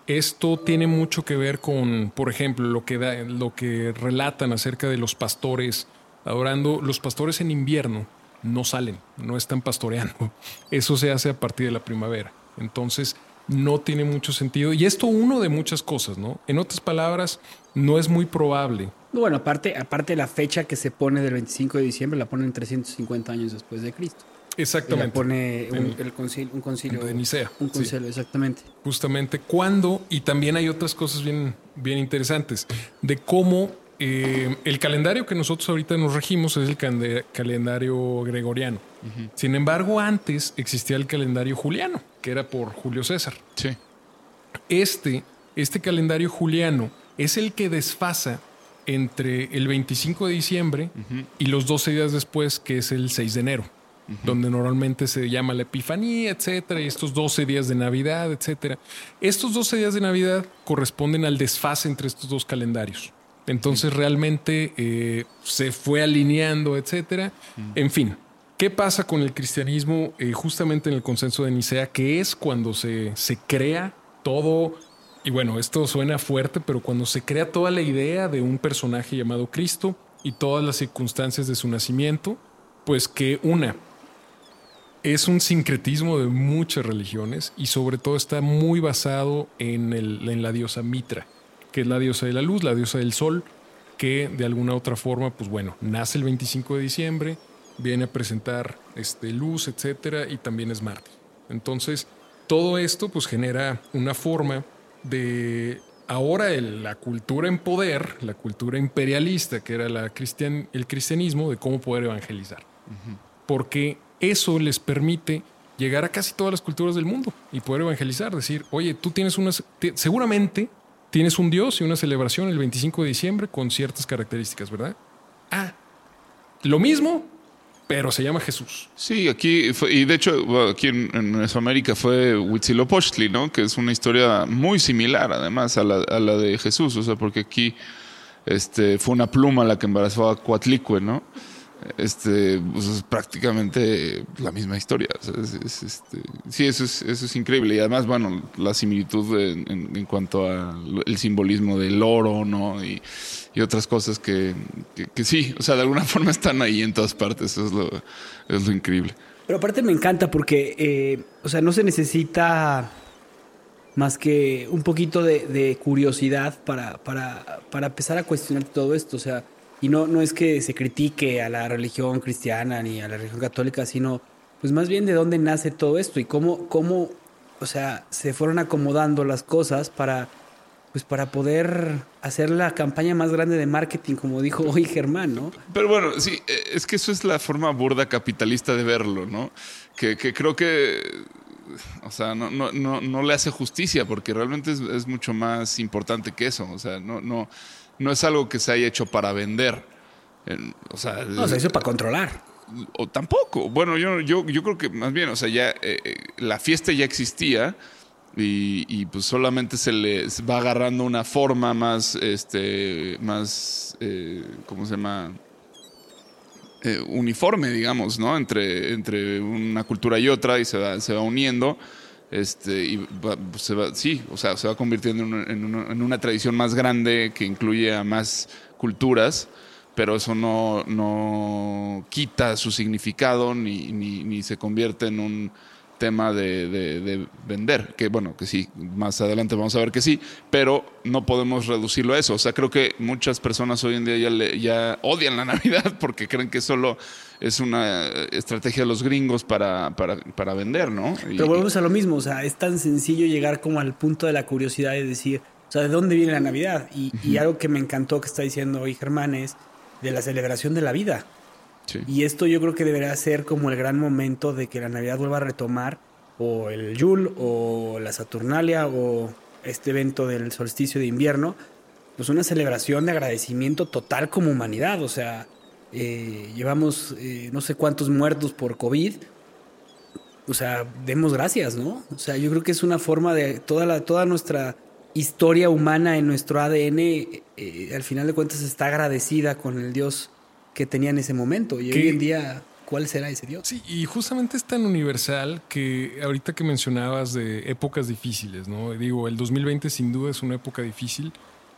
Esto tiene mucho que ver con, por ejemplo, lo que, da- lo que relatan acerca de los pastores adorando. Los pastores en invierno no salen, no están pastoreando. *laughs* Eso se hace a partir de la primavera. Entonces, no tiene mucho sentido. Y esto uno de muchas cosas, ¿no? En otras palabras, no es muy probable. Bueno, aparte, aparte la fecha que se pone del 25 de diciembre la ponen 350 años después de Cristo. La Exactamente. pone un, En- el concilio, un concilio de Nicea, Un sí. concilio, exactamente. justamente cuándo, y también hay otras cosas bien, bien interesantes, de cómo eh, el calendario que nosotros ahorita nos regimos es el calendario gregoriano. Sin embargo, antes existía el calendario juliano, que era por Julio César. Sí. Este, este calendario juliano es el que desfasa entre el 25 de diciembre y los 12 días después, que es el 6 de enero, donde normalmente se llama la Epifanía, etcétera, y estos 12 días de Navidad, etcétera. Estos 12 días de Navidad corresponden al desfase entre estos dos calendarios. Entonces realmente eh, se fue alineando, etcétera. En fin, ¿qué pasa con el cristianismo eh, justamente en el consenso de Nicea? Que es cuando se, se crea todo, y bueno, esto suena fuerte, pero cuando se crea toda la idea de un personaje llamado Cristo y todas las circunstancias de su nacimiento, pues que una es un sincretismo de muchas religiones y sobre todo está muy basado en, el- en la diosa Mitra, que es la diosa de la luz, la diosa del sol, que de alguna otra forma, pues bueno, nace el 25 de diciembre, viene a presentar este, luz, etcétera, y también es mártir. Entonces, todo esto pues genera una forma de ahora el- la cultura en poder, la cultura imperialista, que era la cristian, el cristianismo, de cómo poder evangelizar porque eso les permite llegar a casi todas las culturas del mundo y poder evangelizar, decir, oye, tú tienes unas, te- seguramente tienes un Dios y una celebración el 25 de diciembre con ciertas características, ¿verdad? Ah, lo mismo, pero se llama Jesús. Sí, aquí, fue- y de hecho, aquí en, en Mesoamérica fue Huitzilopochtli, ¿no? Que es una historia muy similar, además, a la, a la de Jesús, o sea, porque aquí este, fue una pluma la que embarazó a Coatlicue, ¿no? Este, pues es prácticamente la misma historia. este, sí, eso es, eso es increíble. Y además, bueno, la similitud en, en- en cuanto al simbolismo del oro, ¿no? Y, y otras cosas que, que, que sí, o sea, de alguna *laughs* forma están ahí en todas partes. Eso es lo, es lo increíble. Pero aparte me encanta porque, eh, o sea, no se necesita más que un poquito de, de curiosidad para, para, para empezar a cuestionar todo esto. O sea, y no, no es que se critique a la religión cristiana ni a la religión católica, sino pues más bien de dónde nace todo esto y cómo, cómo o sea, se fueron acomodando las cosas para, pues para poder hacer la campaña más grande de marketing, como dijo hoy Germán, ¿no? Pero bueno, sí, eh, es que eso es la forma burda capitalista de verlo, ¿no? Que, que creo que o sea, no, no, no, no le hace justicia porque realmente es, es mucho más importante que eso. O sea, no, no, no es algo que se haya hecho para vender. En- O sea, No, se hizo para controlar. o tampoco. Bueno, yo, yo, yo creo que más bien, o sea, ya eh, eh, la fiesta ya existía y, y, pues solamente se le va agarrando una forma más, este, más, eh, ¿cómo se llama? Eh, uniforme, digamos, ¿no? Entre, entre una cultura y otra y se va, se va uniendo. Este, y va- se va, sí, o sea, se va convirtiendo en una, tradición más grande que incluye a más culturas, pero eso no, no quita su significado ni, ni, ni se convierte en un tema de, de- de vender, que bueno, que sí, más adelante vamos a ver que sí, pero no podemos reducirlo a eso. O sea, creo que muchas personas hoy en día ya, le- ya odian la *laughs* Navidad porque creen que solo es una estrategia de los gringos para, para, para vender, ¿no? Y- Pero volvemos a lo mismo, o sea, es tan sencillo llegar como al punto de la curiosidad y decir, o sea, ¿de dónde viene la Navidad? Y, y algo que me encantó que está diciendo hoy Germán es de la celebración de la vida. Y esto yo creo que debería ser como el gran momento de que la Navidad vuelva a retomar o el Yule o la Saturnalia o este evento del solsticio de invierno, pues una celebración de agradecimiento total como humanidad. O sea, eh, llevamos eh, no sé cuántos muertos por COVID. O sea, demos gracias, ¿no? O sea, yo creo que es una forma de toda, la, toda nuestra historia humana en nuestro ADN, eh, al final de cuentas está agradecida con el Dios que tenía en ese momento. Y ¿Qué? hoy en día, ¿cuál será ese Dios? Sí, y justamente es tan universal que ahorita que mencionabas de épocas difíciles, ¿no? Digo, el 2020 sin duda es una época difícil.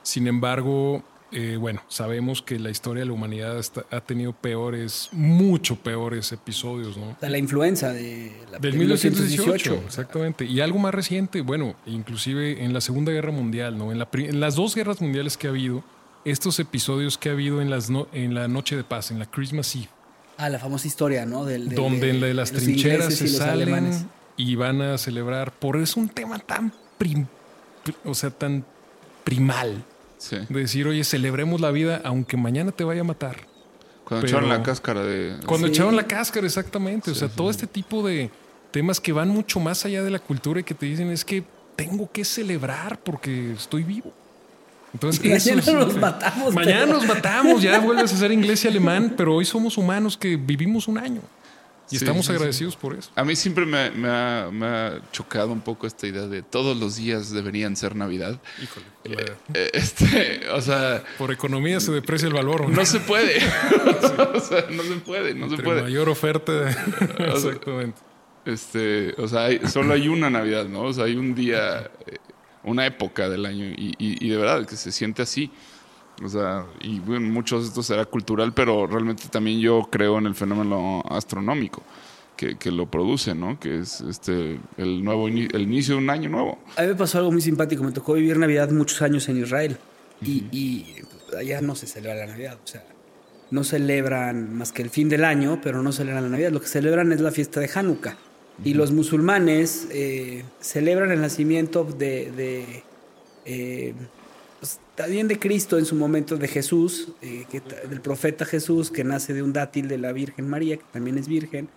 Sin embargo, eh, bueno, sabemos que la historia de la humanidad está- ha tenido peores, mucho peores episodios, ¿no? La influenza de la, Del de 1918, exactamente. Y algo más reciente, bueno, inclusive en la Segunda Guerra Mundial, ¿no? En, la en las dos guerras mundiales que ha habido, estos episodios que ha habido en, las no- en la Noche de Paz, en la Christmas Eve, Ah, la famosa historia, ¿no? Del, del- donde en la de las trincheras se y los salen alemanes. y van a celebrar. Por es un tema tan prim- pri- o sea, tan primal. Sí. De decir, oye, celebremos la vida aunque mañana te vaya a matar. Cuando Pero- echaron la cáscara de... Cuando Sí. echaron la cáscara, exactamente. O sea, todo este tipo de temas que van mucho más allá de la cultura y que te dicen es que tengo que celebrar porque estoy vivo. Entonces, *laughs* eso Mañana es- nos matamos. *laughs* Mañana pero- nos matamos, ya *laughs* vuelves a ser inglés y alemán, pero hoy somos humanos que vivimos un año. Y Sí, estamos sí, sí. agradecidos por eso. A mí siempre me, me ha, me ha chocado un poco esta idea de todos los días deberían ser Navidad. Híjole. Eh, Este, o sea, Por economía se deprecia el valor. ¿o no se puede. o sea, no se puede, no se puede. mayor oferta. Exactamente. Este, o sea, hay- solo hay una Navidad, ¿no? O sea, hay un día, eh, una época del año y, y- y de verdad que se siente así. O sea, y bueno, mucho de esto será cultural, pero realmente también yo creo en el fenómeno astronómico que, que lo produce, ¿no? Que es este el nuevo el inicio de un año nuevo. A mí me pasó algo muy simpático. Me tocó vivir Navidad muchos años en Israel. y, y allá no se celebra la Navidad. O sea, no celebran más que el fin del año, pero no celebran la Navidad. Lo que celebran es la fiesta de Hanukkah. Y los musulmanes eh, celebran el nacimiento de, de, eh, pues, también de Cristo en su momento, de Jesús, eh, del profeta Jesús, que nace de un dátil de la Virgen María, que también es virgen.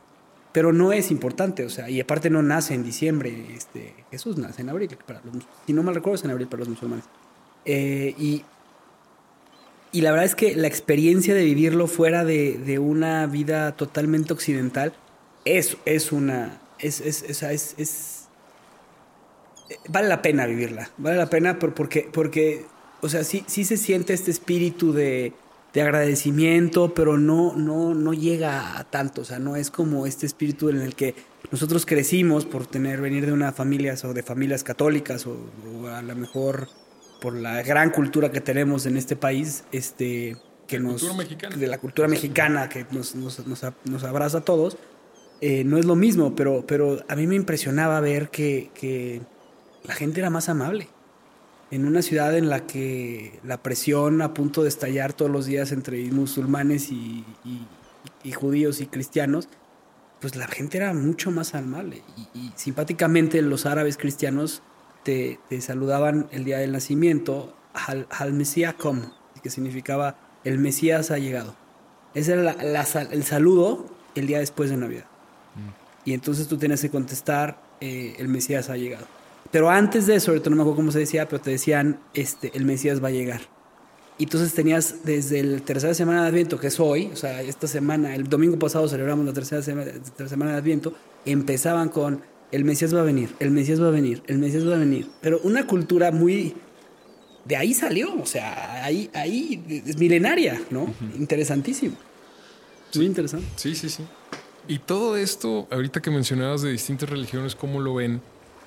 Pero no es importante, o sea, y aparte no nace en diciembre, este, Jesús nace en abril, si no mal recuerdo es en abril para los musulmanes. Y, y la verdad es que la experiencia de vivirlo fuera de, de una vida totalmente occidental es, es una, es, es, es, es- vale la pena vivirla, vale la pena por- porque, porque o sea, sí, sí se siente este espíritu de, de agradecimiento, pero no, no, no llega a tanto, o sea, no es como este espíritu en el que nosotros crecimos por tener, venir de una familia o de familias católicas o, o a lo mejor por la gran cultura que tenemos en este país, este, que nos, de la cultura mexicana que nos, nos, nos, nos abraza a todos, eh, no es lo mismo, pero, pero a mí me impresionaba ver que, que la gente era más amable. En una ciudad en la que la presión a punto de estallar todos los días entre musulmanes y, judíos y cristianos, pues la gente era mucho más amable. Y, simpáticamente los árabes cristianos te, saludaban el día del nacimiento, al, al Mesías come, que significaba el Mesías ha llegado. Ese era el saludo el día después de Navidad. Y entonces tú tienes que contestar eh, el Mesías ha llegado. Pero antes de eso, ahorita no me acuerdo cómo se decía, pero te decían, este, el Mesías va a llegar. Y entonces tenías desde la tercera semana de Adviento, que es hoy, o sea, esta semana, el domingo pasado celebramos la tercera, sema- tercera semana de Adviento, empezaban con el Mesías va a venir, el Mesías va a venir, el Mesías va a venir. Pero una cultura muy... De ahí salió, o sea, ahí, ahí es milenaria, ¿no? Interesantísimo. Muy interesante. Sí, sí, sí. Y todo esto, ahorita que mencionabas de distintas religiones, ¿cómo lo ven?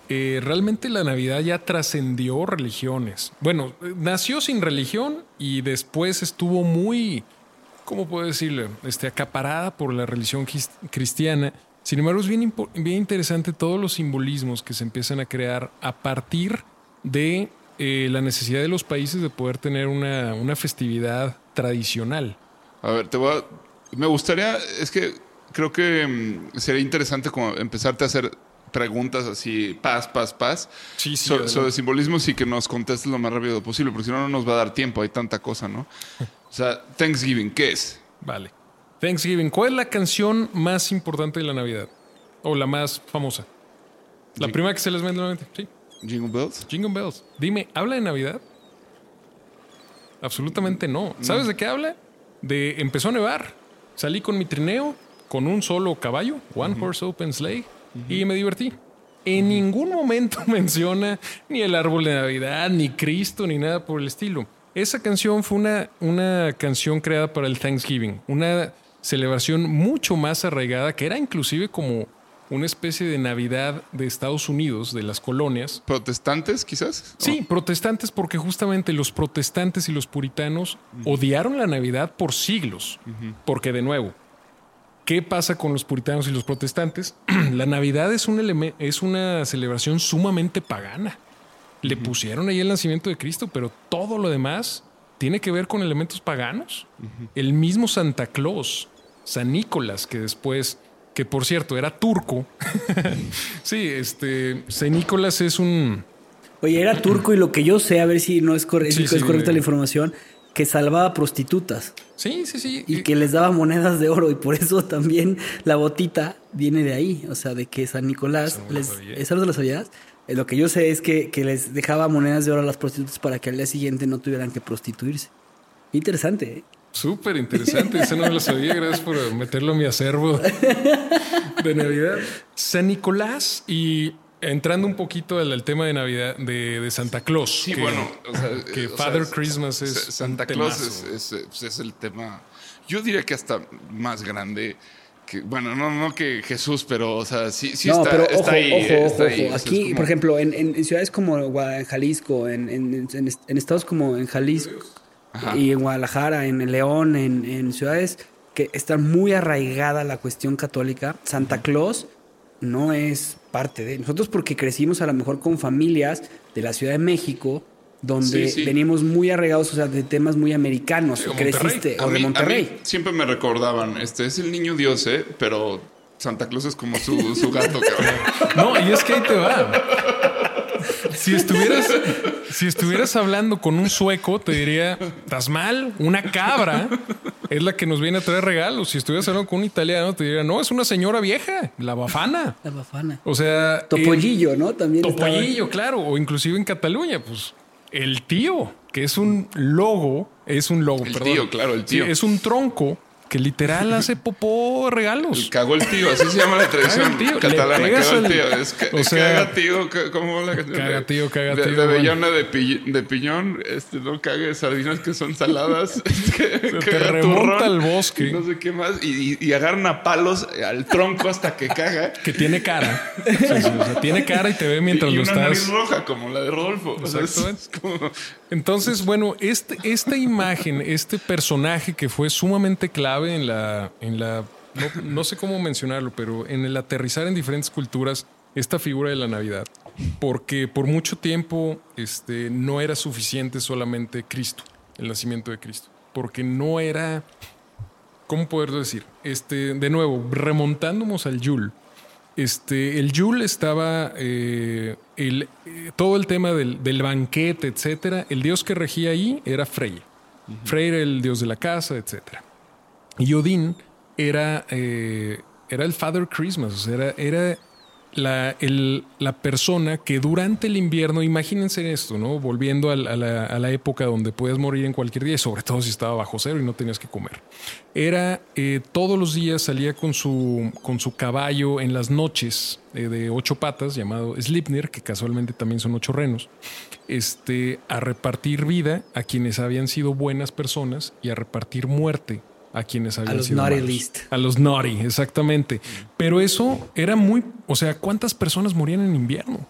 Eh, realmente la Navidad ya trascendió religiones. Bueno, nació sin religión y después estuvo muy, ¿cómo puedo decirle? Este, acaparada por la religión cristiana. Sin embargo, es bien, bien interesante todos los simbolismos que se empiezan a crear a partir de eh, la necesidad de los países de poder tener una, una festividad tradicional. A ver, te voy a... Me gustaría, es que creo que mm, sería interesante como empezarte a hacer preguntas así, paz, paz, paz, Sí, sí, so- adelante. sobre simbolismos y que nos contestes lo más rápido posible, porque si no, no nos va a dar tiempo, hay tanta cosa, ¿no? O sea, Thanksgiving, ¿qué es? Vale. Thanksgiving. ¿Cuál es la canción más importante de la Navidad? O la más famosa. La Sí. primera que se les vende nuevamente. Sí. Jingle Bells. Jingle Bells. Dime, ¿habla de Navidad? Absolutamente no. ¿Sabes de qué habla? De empezó a nevar. Salí con mi trineo, con un solo caballo, One Horse Open Sleigh, y me divertí. En ningún momento *laughs* menciona ni el árbol de Navidad, ni Cristo, ni nada por el estilo. Esa canción fue una, una canción creada para el Thanksgiving, una celebración mucho más arraigada, que era inclusive como una especie de Navidad de Estados Unidos, de las colonias, ¿Protestantes, quizás? Sí, protestantes porque justamente los protestantes y los puritanos odiaron la Navidad por siglos. Porque de nuevo, ¿qué pasa con los puritanos y los protestantes? *clears throat* la Navidad es, un es una celebración sumamente pagana. Le pusieron ahí el nacimiento de Cristo, pero todo lo demás tiene que ver con elementos paganos. El mismo Santa Claus, San Nicolás, que después, que por cierto era turco. *laughs* sí, este, San Nicolás es un... Oye, era turco y lo que yo sé, a ver si no es, corre- Sí, es sí, correcta la información, que salvaba prostitutas Sí, sí, sí. y que les daba monedas de oro y por eso también la botita viene de ahí, o sea, de que San Nicolás, les. ¿eso no lo sabías? Eh, Lo que yo sé es que, que les dejaba monedas de oro a las prostitutas para que al día siguiente no tuvieran que prostituirse. Interesante, ¿eh? Súper interesante. Eso no lo sabía. Gracias por meterlo a mi acervo *laughs* de Navidad. San Nicolás y entrando un poquito al, al tema de Navidad de, de Santa Claus. Sí, que- bueno, o sea, que eh, o Father sea, Christmas es Santa un Claus es, es- es- es el tema, yo diría que hasta más grande que, bueno, no, no que Jesús, pero, o sea, sí, sí no, está, pero está ojo, ahí. ojo, está ojo, ahí, ojo. Aquí, como- por ejemplo, en, en- en ciudades como en Jalisco, en, en- en- en estados como en Jalisco Ajá. y en Guadalajara, en León, en, en ciudades que están muy arraigada la cuestión católica, Santa Claus no es parte de nosotros porque crecimos a lo mejor con familias de la Ciudad de México donde Sí, sí. venimos muy arraigados, o sea, de temas muy americanos, Sí, o creciste, A o mí- de a mí Monterrey. siempre me recordaban, este es el niño Dios, ¿eh? Pero Santa Claus es como su, su gato, cabrón. *laughs* No, y es que ahí te va. Si estuvieras, si estuvieras hablando con un sueco, te diría, estás mal, una cabra es la que nos viene a traer regalos. Si estuvieras hablando con un italiano, te diría, no, es una señora vieja, la bafana. La bafana. O sea, Topollillo, ¿no? También estaba- Topollillo, claro. O inclusive en Cataluña, pues el tío, que es un logo, es un logo, El perdón. tío, claro, el Sí, tío. es un tronco que literal hace popó regalos. Cagó el tío, así se llama la tradición el tío, catalana. Cagó el tío. Es ca- o sea, caga tío, ¿cómo la canción? caga tío, caga de, tío, De bueno. Bellona de, pi- de piñón, este, no cague sardinas que son saladas. *laughs* Que te caga remonta al bosque. No sé qué más. Y, y- y agarran a palos al tronco hasta que caga. *laughs* Que tiene cara. Sí, sí, o sea, tiene cara y te ve mientras y lo una nariz roja como la de Rodolfo. O sea, es *laughs* como- Entonces, bueno, este, esta imagen, este personaje que fue sumamente clave en la, en la no, no sé cómo mencionarlo, pero en el aterrizar en diferentes culturas esta figura de la Navidad. Porque por mucho tiempo este, no era suficiente solamente Cristo, el nacimiento de Cristo. Porque no era. ¿Cómo poder decir? Este, de nuevo, remontándonos al Yule. Este, el Yule estaba eh, el, eh, todo el tema del, del banquete, etcétera. El dios que regía ahí era Frey. Frey era el dios de la casa, etcétera. Y Odín era, eh, era el Father Christmas, era, era la, el- la persona que durante el invierno, imagínense esto, ¿no? Volviendo a, la, a la época donde puedes morir en cualquier día, y sobre todo si estaba bajo cero y no tenías que comer. Era eh, todos los días salía con su, con su caballo en las noches eh, de ocho patas, llamado Slipnir, que casualmente también son ocho renos, este, a repartir vida a quienes habían sido buenas personas y a repartir muerte a quienes habían los sido naughty malos. list. A los naughty, exactamente. Pero eso era muy, o sea, ¿cuántas personas morían en invierno?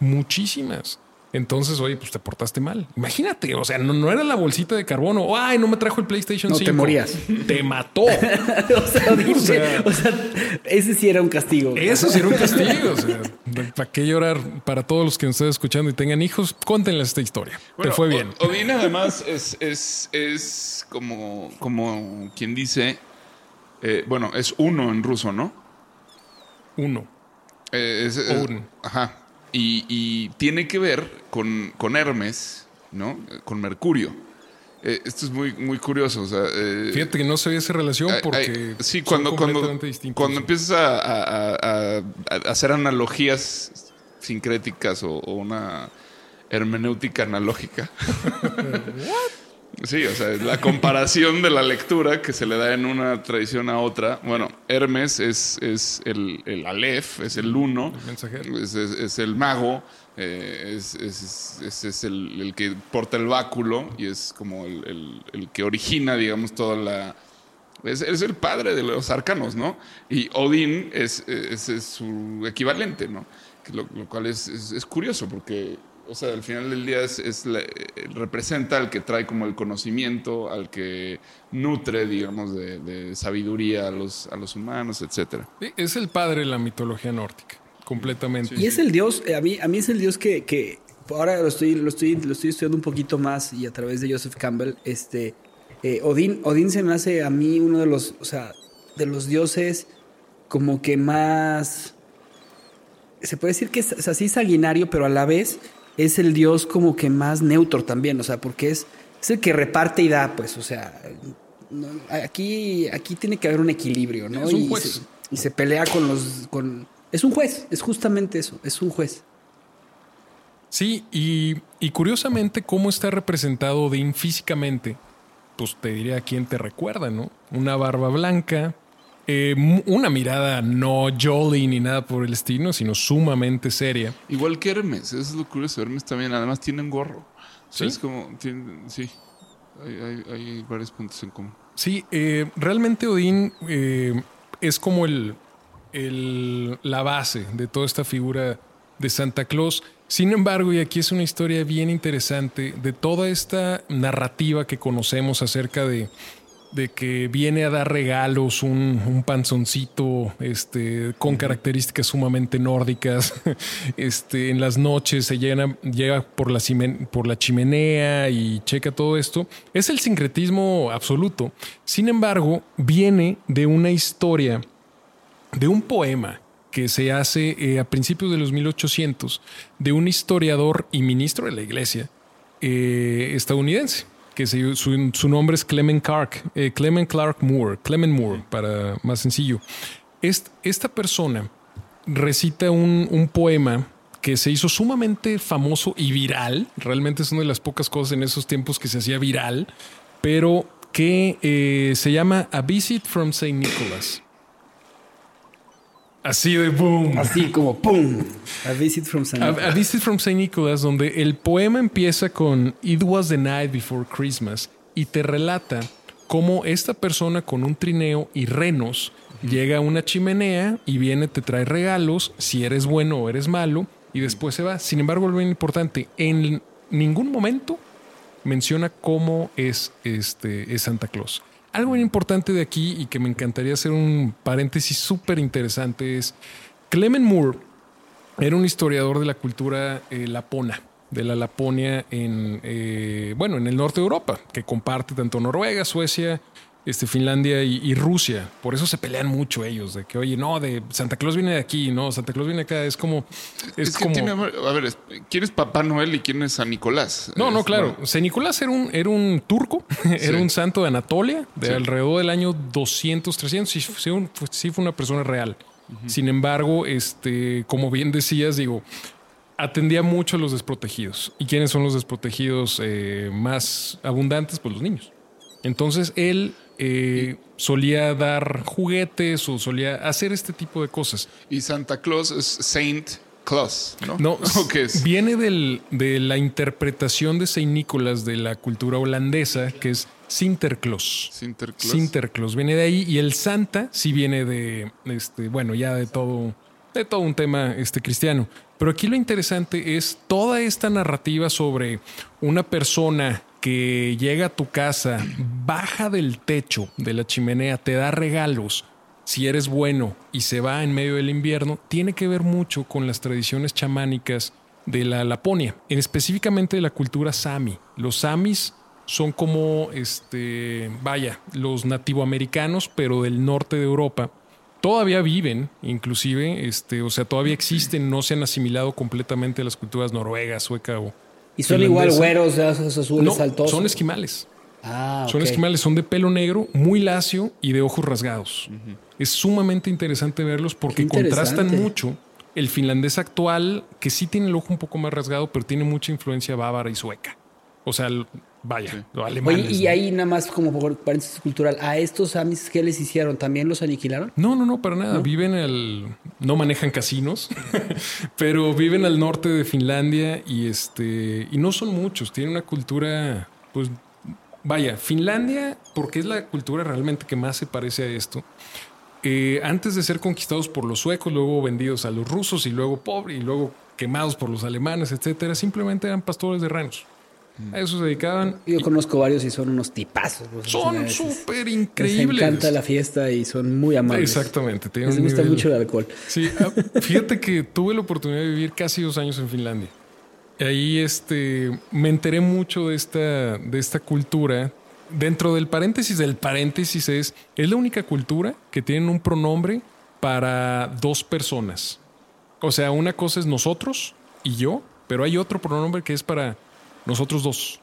Muchísimas. Entonces, oye, pues te portaste mal. Imagínate, o sea, no, no era la bolsita de carbono. Ay, no me trajo el PlayStation No, 5. te morías. Te mató. *laughs* o, sea, *laughs* dice- sea- o sea, ese sí era un castigo. Eso sí era un castigo. O sea, ¿para qué llorar? Para todos los que nos estén escuchando y tengan hijos, cuéntenles esta historia. Bueno, te fue bien. O- Odín además es, es, es como, como quien dice, eh, bueno, es uno en ruso, ¿no? Uno. Eh, es- es- Odin. ajá. Y, y tiene que ver con, con Hermes, ¿no? Con Mercurio. Eh, esto es muy, muy curioso. O sea, eh, Fíjate que no se ve esa relación porque. ay, sí, son cuando, cuando, cuando empiezas a, a- a- a hacer analogías sincréticas o, o una hermenéutica analógica. *laughs* *laughs* sí, o sea, es la comparación de la lectura que se le da en una tradición a otra. Bueno, Hermes es, es el, el Aleph, es el uno, El mensajero. es, es- es el mago, eh, es, el, el que porta el báculo y es como el, que origina, digamos, toda la... Es, es el padre de los arcanos, ¿no? Y Odín es, su equivalente, ¿no? Lo, lo cual es curioso porque, o sea, al final del día es, es la- eh, representa al que trae como el conocimiento, al que nutre, digamos, de, de sabiduría a los, a los humanos, etcétera. Sí, Es el padre de la mitología nórdica, completamente. Y es el dios, eh, a mí, a mí es el dios que, que ahora lo estoy, lo estoy, lo estoy estudiando un poquito más y a través de Joseph Campbell, este, eh, Odín, Odín se me hace a mí uno de los, o sea, de los dioses como que más, se puede decir que es así sanguinario, pero a la vez es el dios como que más neutro también, o sea, porque es, es el que reparte y da, pues, o sea, no, aquí, aquí tiene que haber un equilibrio, ¿no? Es un y, juez. se, y se pelea con los, con, es un juez, es justamente eso, es un juez. Sí, y, y curiosamente, cómo está representado Odín físicamente, pues te diría a quién te recuerda, ¿no? Una barba blanca, eh, una mirada no jolly ni nada por el estilo, sino sumamente seria. Igual que Hermes, eso es lo curioso. Hermes también, además, tiene un gorro. O sea, ¿Sí? Es como, tiene- sí, hay, hay- hay varios puntos en común. Sí, eh, realmente Odín eh, es como el, el- la base de toda esta figura de Santa Claus. Sin embargo, y aquí es una historia bien interesante de toda esta narrativa que conocemos acerca de, de que viene a dar regalos un, un panzoncito este, con características sumamente nórdicas. *laughs* Este, en las noches se llena, llega por la, por la chimenea y checa todo esto. Es el sincretismo absoluto. Sin embargo, viene de una historia, de un poema que se hace eh, a principios de los 1800 de un historiador y ministro de la iglesia eh, estadounidense, que se- su, su nombre es Clement Clark, eh, Clement Clark Moore, Clement Moore, para más sencillo. Est- esta persona recita un, un poema que se hizo sumamente famoso y viral. Realmente es una de las pocas cosas en esos tiempos que se hacía viral, pero que eh, se llama A Visit from St. Nicholas. Así de boom. Así como ¡pum! A visit from San A, a Visit from St. Nicholas, donde el poema empieza con It was the night before Christmas y te relata cómo esta persona con un trineo y renos llega a una chimenea y viene, te trae regalos, si eres bueno o eres malo, y después se va. Sin embargo, lo bien importante, en ningún momento menciona cómo es, este, es Santa Claus. Algo importante de aquí y que me encantaría hacer un paréntesis súper interesante es Clement Moore era un historiador de la cultura eh, lapona, de la Laponia en, eh, bueno, en el norte de Europa, que comparte tanto Noruega, Suecia, este, Finlandia y, y Rusia. Por eso se pelean mucho ellos, de que, oye, no, de Santa Claus viene de aquí, no, Santa Claus viene de acá. Es como... Es, Es, que como... tiene, a ver, ¿quién es Papá Noel y quién es San Nicolás? No, no, claro. bueno, San Nicolás era un, era un turco, *laughs* era un santo de Anatolia, de Sí. alrededor del año 200, 300. Sí, sí fue una persona real. Sin embargo, este, como bien decías, digo, atendía mucho a los desprotegidos. ¿Y quiénes son los desprotegidos eh, más abundantes? Pues los niños. Entonces él eh, solía dar juguetes o solía hacer este tipo de cosas. Y Santa Claus es Saint Claus, ¿no? No, *laughs* ¿O qué es? viene del- de la interpretación de Saint Nicolás de la cultura holandesa, que es Sinterklaas. Sinterklaas. Sinterklaas viene de ahí y el Santa sí viene de, este, bueno, ya de todo, de todo un tema este, cristiano. Pero aquí lo interesante es toda esta narrativa sobre una persona llega a tu casa, baja del techo de la chimenea, te da regalos, si eres bueno y se va en medio del invierno, tiene que ver mucho con las tradiciones chamánicas de la Laponia, en específicamente de la cultura sami. Los samis son como, este, vaya, los nativoamericanos, pero del norte de Europa. Todavía viven, inclusive, este, o sea, todavía existen, no se han asimilado completamente a las culturas noruegas, sueca o... Y son igual güeros, de ojos azules, No, saltosos. son esquimales. Ah, Son esquimales, son de pelo negro, muy lacio y de ojos rasgados. Es sumamente interesante verlos porque contrastan mucho el finlandés actual, que sí tiene el ojo un poco más rasgado, pero tiene mucha influencia bávara y sueca. O sea, el- vaya, los alemanes. Oye, y ¿no? ahí nada más como por paréntesis cultural, ¿a estos amis qué les hicieron? ¿También los aniquilaron? No, no, no, para nada. Viven al. No manejan casinos, *laughs* pero viven al norte de Finlandia y este. Y no son muchos. Tienen una cultura. Pues. Vaya, Finlandia, porque es la cultura realmente que más se parece a esto. eh, antes de ser conquistados por los suecos, luego vendidos a los rusos y luego pobre y luego quemados por los alemanes, etcétera, simplemente eran pastores de renos. A eso se dedicaban. Yo conozco varios y son unos tipazos. los Son súper Les increíbles. encanta la fiesta y son muy amables. Exactamente. tienen Les gusta nivel- mucho el alcohol. Sí, ah, fíjate que tuve la oportunidad de vivir casi dos años en Finlandia. Ahí este, me enteré mucho de esta, de esta cultura. Dentro del paréntesis del paréntesis es, es la única cultura que tienen un pronombre para dos personas. O sea, una cosa es nosotros y yo, pero hay otro pronombre que es para nosotros dos.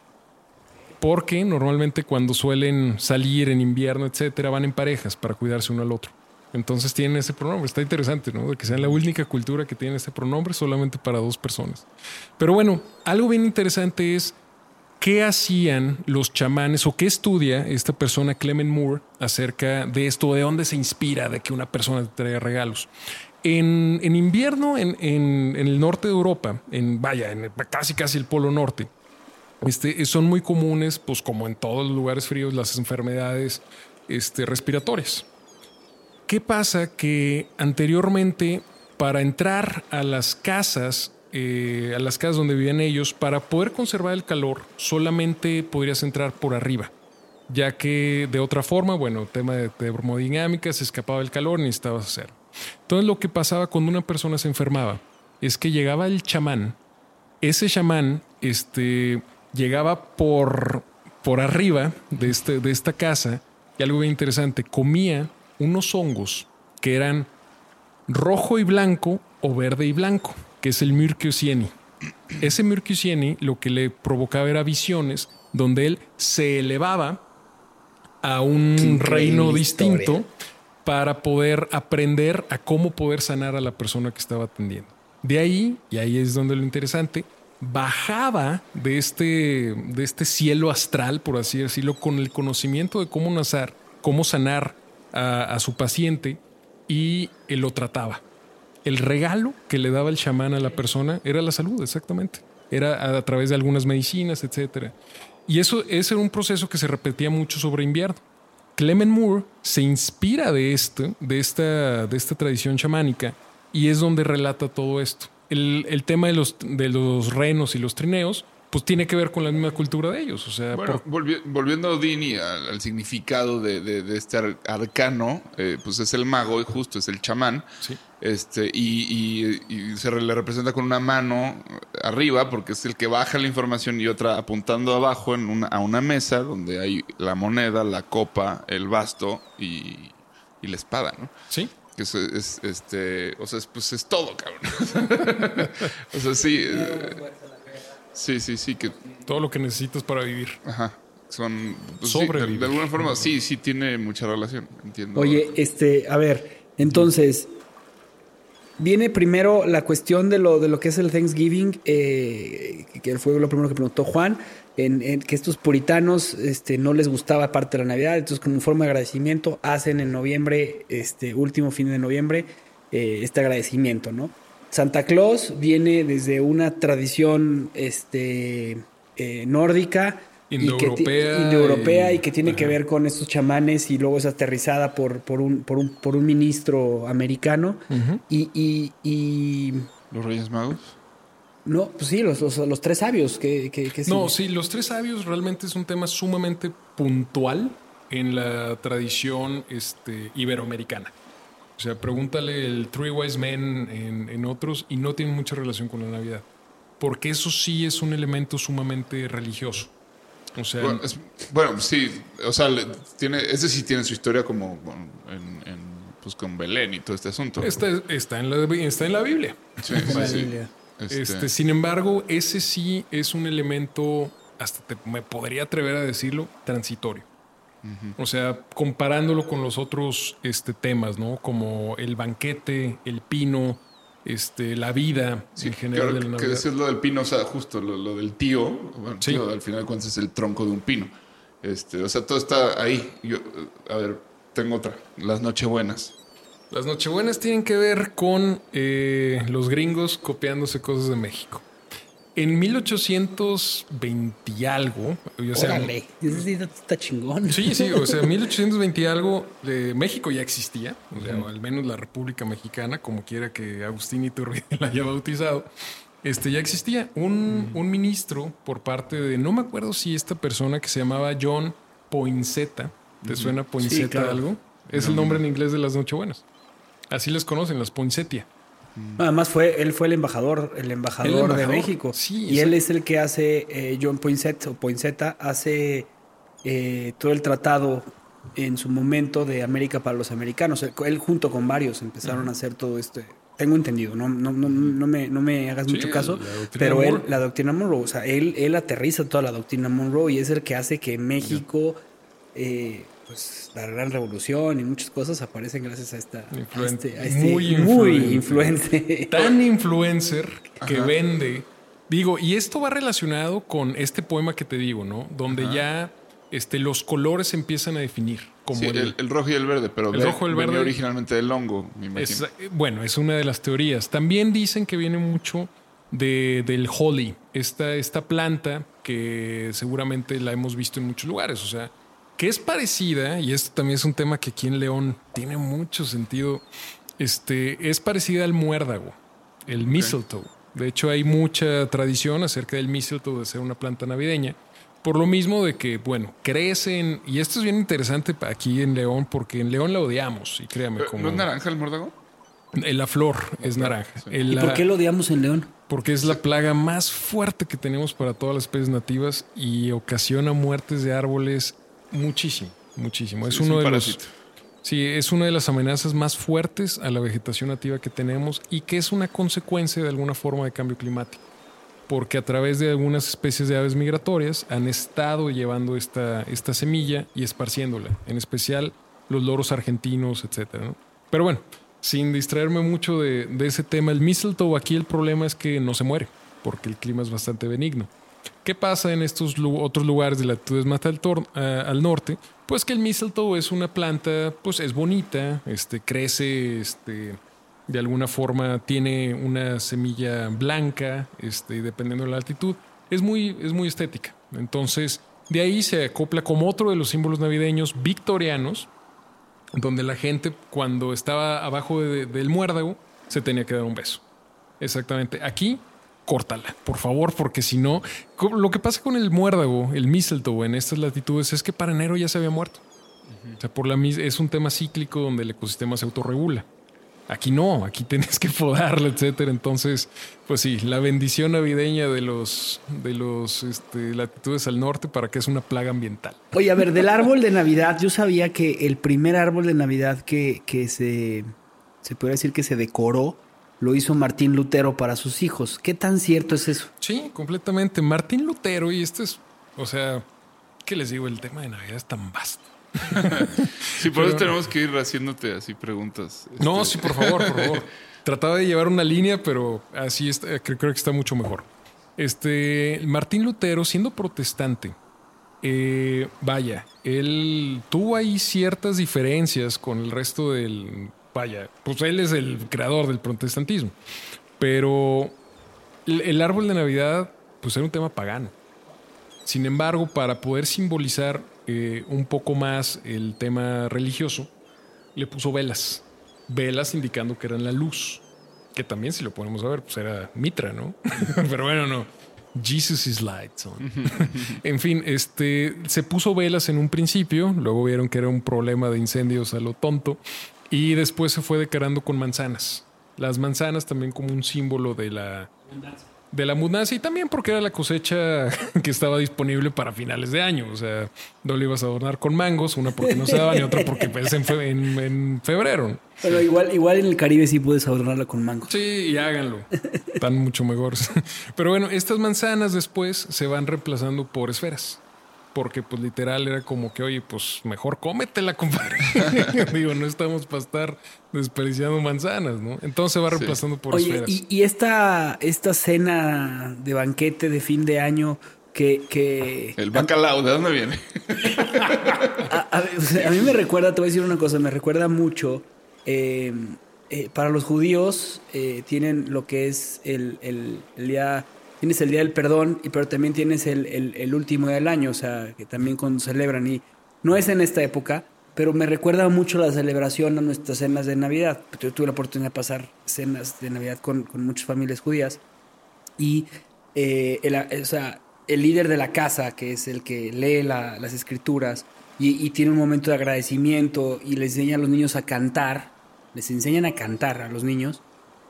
Porque normalmente cuando suelen salir en invierno, etcétera, van en parejas para cuidarse uno al otro. Entonces tienen ese pronombre. Está interesante, ¿no? De que sean la única cultura que tiene ese pronombre solamente para dos personas. Pero bueno, algo bien interesante es qué hacían los chamanes o qué estudia esta persona Clement Moore acerca de esto, de dónde se inspira de que una persona te traiga regalos. En, en invierno, en, en- en el norte de Europa, en vaya, en casi casi el polo norte, este, son muy comunes, pues como en todos los lugares fríos, las enfermedades este, respiratorias. ¿Qué pasa? Que anteriormente, para entrar a las casas, eh, a las casas donde vivían ellos, para poder conservar el calor, solamente podrías entrar por arriba, ya que de otra forma, bueno, tema de termodinámica, se escapaba el calor, necesitabas hacer. Entonces, lo que pasaba cuando una persona se enfermaba es que llegaba el chamán, ese chamán este, llegaba por, por arriba de, este, de esta casa y algo bien interesante, comía unos hongos que eran rojo y blanco o verde y blanco, que es el Myrcieni. Ese Myrcieni lo que le provocaba era visiones donde él se elevaba a un reino historia. distinto para poder aprender a cómo poder sanar a la persona que estaba atendiendo. De ahí, y ahí es donde lo interesante, bajaba de este, de este cielo astral, por así decirlo, con el conocimiento de cómo nazar, cómo sanar a, a su paciente y él lo trataba. El regalo que le daba el chamán a la persona era la salud, exactamente. Era a, a través de algunas medicinas, etcétera. Y eso, ese era un proceso que se repetía mucho sobre invierno. Clement Moore se inspira de esto, de esta, de esta tradición chamánica, y es donde relata todo esto. El, el tema de los, de los renos y los trineos, pues tiene que ver con la misma cultura de ellos. O sea, Bueno, por- volvi- volviendo a Odín y al, al significado de, de- de este ar- arcano, eh, pues es el mago, y justo es el chamán. Sí. Este, y, y- y se le representa con una mano arriba, porque es el que baja la información, y otra apuntando abajo en una, a una mesa donde hay la moneda, la copa, el basto y, y la espada, ¿no? sí. Que es, es, este, o sea, es, pues es todo, cabrón. *laughs* o sea, sí. eh, sí, sí, sí, que Todo lo que necesitas para vivir. Ajá. Son. pues sí, de, de alguna forma, sí, sí tiene mucha relación. Entiendo. Oye, este, a ver, entonces, Viene primero la cuestión de lo, de lo que es el Thanksgiving, eh, que fue lo primero que preguntó Juan, en, en que estos puritanos este, no les gustaba parte de la Navidad, entonces como forma de agradecimiento hacen en noviembre, este último fin de noviembre, eh, este agradecimiento, ¿no? Santa Claus viene desde una tradición este, eh, nórdica, y que, Indoeuropea indoeuropea y, y- que tiene que ver con estos chamanes y luego es aterrizada por, por, un, por, un, por un ministro americano. Y, y- Los Reyes Magos. No, pues sí, los, los, los tres sabios que, que, que No, sí, los tres sabios realmente es un tema sumamente puntual en la tradición este, iberoamericana. O sea, pregúntale el Three Wise Men en, en otros y no tiene mucha relación con la Navidad. Porque eso sí es un elemento sumamente religioso. O sea, Bueno, es- bueno, sí, o sea, le- tiene, ese sí tiene su historia como bueno, en, en, pues con Belén y todo este asunto. está, está en la, está en la Biblia. Sí, sí, La sí. Este, Este, sin embargo, ese sí es un elemento, hasta te- me podría atrever a decirlo, transitorio. O sea, comparándolo con los otros este, temas, ¿no? Como el banquete, el pino, este, la vida sí, en general claro, de la que decías lo del pino, o sea, justo lo, lo del tío, bueno, Sí. tío, al final de cuentas es el tronco de un pino. Este, o sea, todo está ahí. Yo, a ver, tengo otra, las Nochebuenas. Las Nochebuenas tienen que ver con eh, los gringos copiándose cosas de México. En 1820 y algo, o sea, Órale, ese está chingón. Sí, sí, o sea, *laughs* 1820 y algo, de México ya existía, o sea, o al menos la República Mexicana, como quiera que Agustín Iturbide *laughs* la haya bautizado, este ya existía un, un ministro por parte de, no me acuerdo si esta persona que se llamaba John Poinsetta, ¿te suena Poinsetta claro. algo? Es el nombre en inglés de las Nochebuenas. Así les conocen, las Poinsettia. Además fue, él fue el embajador, el embajador, El embajador, de México. sí, y él es el que hace, eh, John Poinsett o Poinsetta, hace eh, todo el tratado en su momento de América para los americanos. Él, él junto con varios empezaron a hacer todo esto. Tengo entendido, no, no, no, no, me, no me hagas Sí, mucho caso, pero él, Monroe. la doctrina Monroe, o sea, él, él aterriza toda la doctrina Monroe y es el que hace que México, eh, pues la gran revolución y muchas cosas aparecen gracias a esta, a Influen- este, a este muy muy influente. influente. tan influencer que vende. Digo, y esto va relacionado con este poema que te digo, ¿no? Donde ya este, los colores se empiezan a definir. Como Sí, el- el, el rojo y el verde, pero El ve- rojo y el verde- originalmente del hongo, me imagino. es, eh, bueno, es una de las teorías. También dicen que viene mucho de, del holly, esta, esta planta que seguramente la hemos visto en muchos lugares. O sea, que es parecida, y esto también es un tema que aquí en León tiene mucho sentido, este, es parecida al muérdago, el mistletoe. De hecho, hay mucha tradición acerca del mistletoe de ser una planta navideña. Por lo mismo de que, bueno, crecen, y esto es bien interesante aquí en León, porque en León la odiamos, y créame, como... ¿No es naranja el muérdago? Eh, La flor es naranja. El- ¿Y por qué lo odiamos en León? Porque es la plaga más fuerte que tenemos para todas las especies nativas y ocasiona muertes de árboles muchísimo, muchísimo. es Sí, uno un de parásito. los Sí, es una de las amenazas más fuertes a la vegetación nativa que tenemos y que es una consecuencia de alguna forma de cambio climático. Porque a través de algunas especies de aves migratorias han estado llevando esta, esta semilla y esparciéndola, en especial los loros argentinos, etcétera. ¿no? Pero bueno, sin distraerme mucho de, de ese tema, el mistletoe aquí el problema es que no se muere, porque el clima es bastante benigno. ¿Qué pasa en estos otros lugares de latitudes más al, al norte? Pues que el mistletoe es una planta, pues es bonita, este, crece, este, de alguna forma tiene una semilla blanca, este, dependiendo de la altitud, es muy, es muy estética. Entonces, de ahí se acopla como otro de los símbolos navideños victorianos, donde la gente cuando estaba abajo de- del muérdago se tenía que dar un beso. Exactamente. Aquí, córtala, por favor, porque si no, lo que pasa con el muérdago, el mistletoe en estas latitudes es que para enero ya se había muerto. O sea, por la mis- es un tema cíclico donde el ecosistema se autorregula. Aquí no, aquí *laughs* tienes que podarla, etcétera. Entonces, pues sí, la bendición navideña de los de los este, latitudes al norte para que es una plaga ambiental. Oye, a ver, del árbol de Navidad, yo sabía que el primer árbol de Navidad que, que se, se puede decir que se decoró, lo hizo Martín Lutero para sus hijos. ¿Qué tan cierto es eso? Sí, completamente. Martín Lutero, y este es, o sea, ¿qué les digo? El tema de Navidad es tan vasto. *laughs* Sí, por eso tenemos que ir haciéndote así preguntas. No, Este, sí, por favor, por favor. Trataba de llevar una línea, pero así está, creo, creo que está mucho mejor. Este, Martín Lutero, siendo protestante, eh, vaya, él tuvo ahí ciertas diferencias con el resto del, vaya, pues él es el creador del protestantismo, pero el, árbol de Navidad, pues era un tema pagano. Sin embargo, para poder simbolizar eh, un poco más el tema religioso, le puso velas. Velas indicando que eran la luz. Que también, si lo ponemos a ver, pues era Mitra, ¿no? *laughs* Pero bueno, no. Jesus is light. son. *laughs* en fin, este se puso velas en un principio, luego vieron que era un problema de incendios a lo tonto, y después se fue decorando con manzanas. Las manzanas también como un símbolo de la de la abundancia y también porque era la cosecha *laughs* que estaba disponible para finales de año. O sea, no le ibas a adornar con mangos, una porque no se daban y otra porque pues, en, fe- en- en febrero. Pero igual, igual en el Caribe sí puedes adornarla con mango. Sí, y háganlo. Están mucho mejores. *laughs* Pero bueno, estas manzanas después se van reemplazando por esferas. Porque pues literal era como que, oye, pues mejor cómetela, compadre. *laughs* Digo, no estamos para estar desperdiciando manzanas, ¿no? Entonces se va Sí. reemplazando por Oye, esferas. y, y esta, esta cena de banquete de fin de año que... que El bacalao, ¿de dónde viene? *laughs* a, a- o sea, a mí me recuerda, te voy a decir una cosa, me recuerda mucho... eh, eh, para los judíos eh, tienen lo que es el, el- el día... Tienes el día del perdón, y pero también tienes el, el- último del año, o sea, que también con, celebran. Y no es en esta época, pero me recuerda mucho la celebración a nuestras cenas de Navidad. Yo tuve la oportunidad de pasar cenas de Navidad con, con muchas familias judías. Y eh, el, o sea, el líder de la casa, que es el que lee la- las escrituras y, y tiene un momento de agradecimiento y les enseña a los niños a cantar, les enseñan a cantar a los niños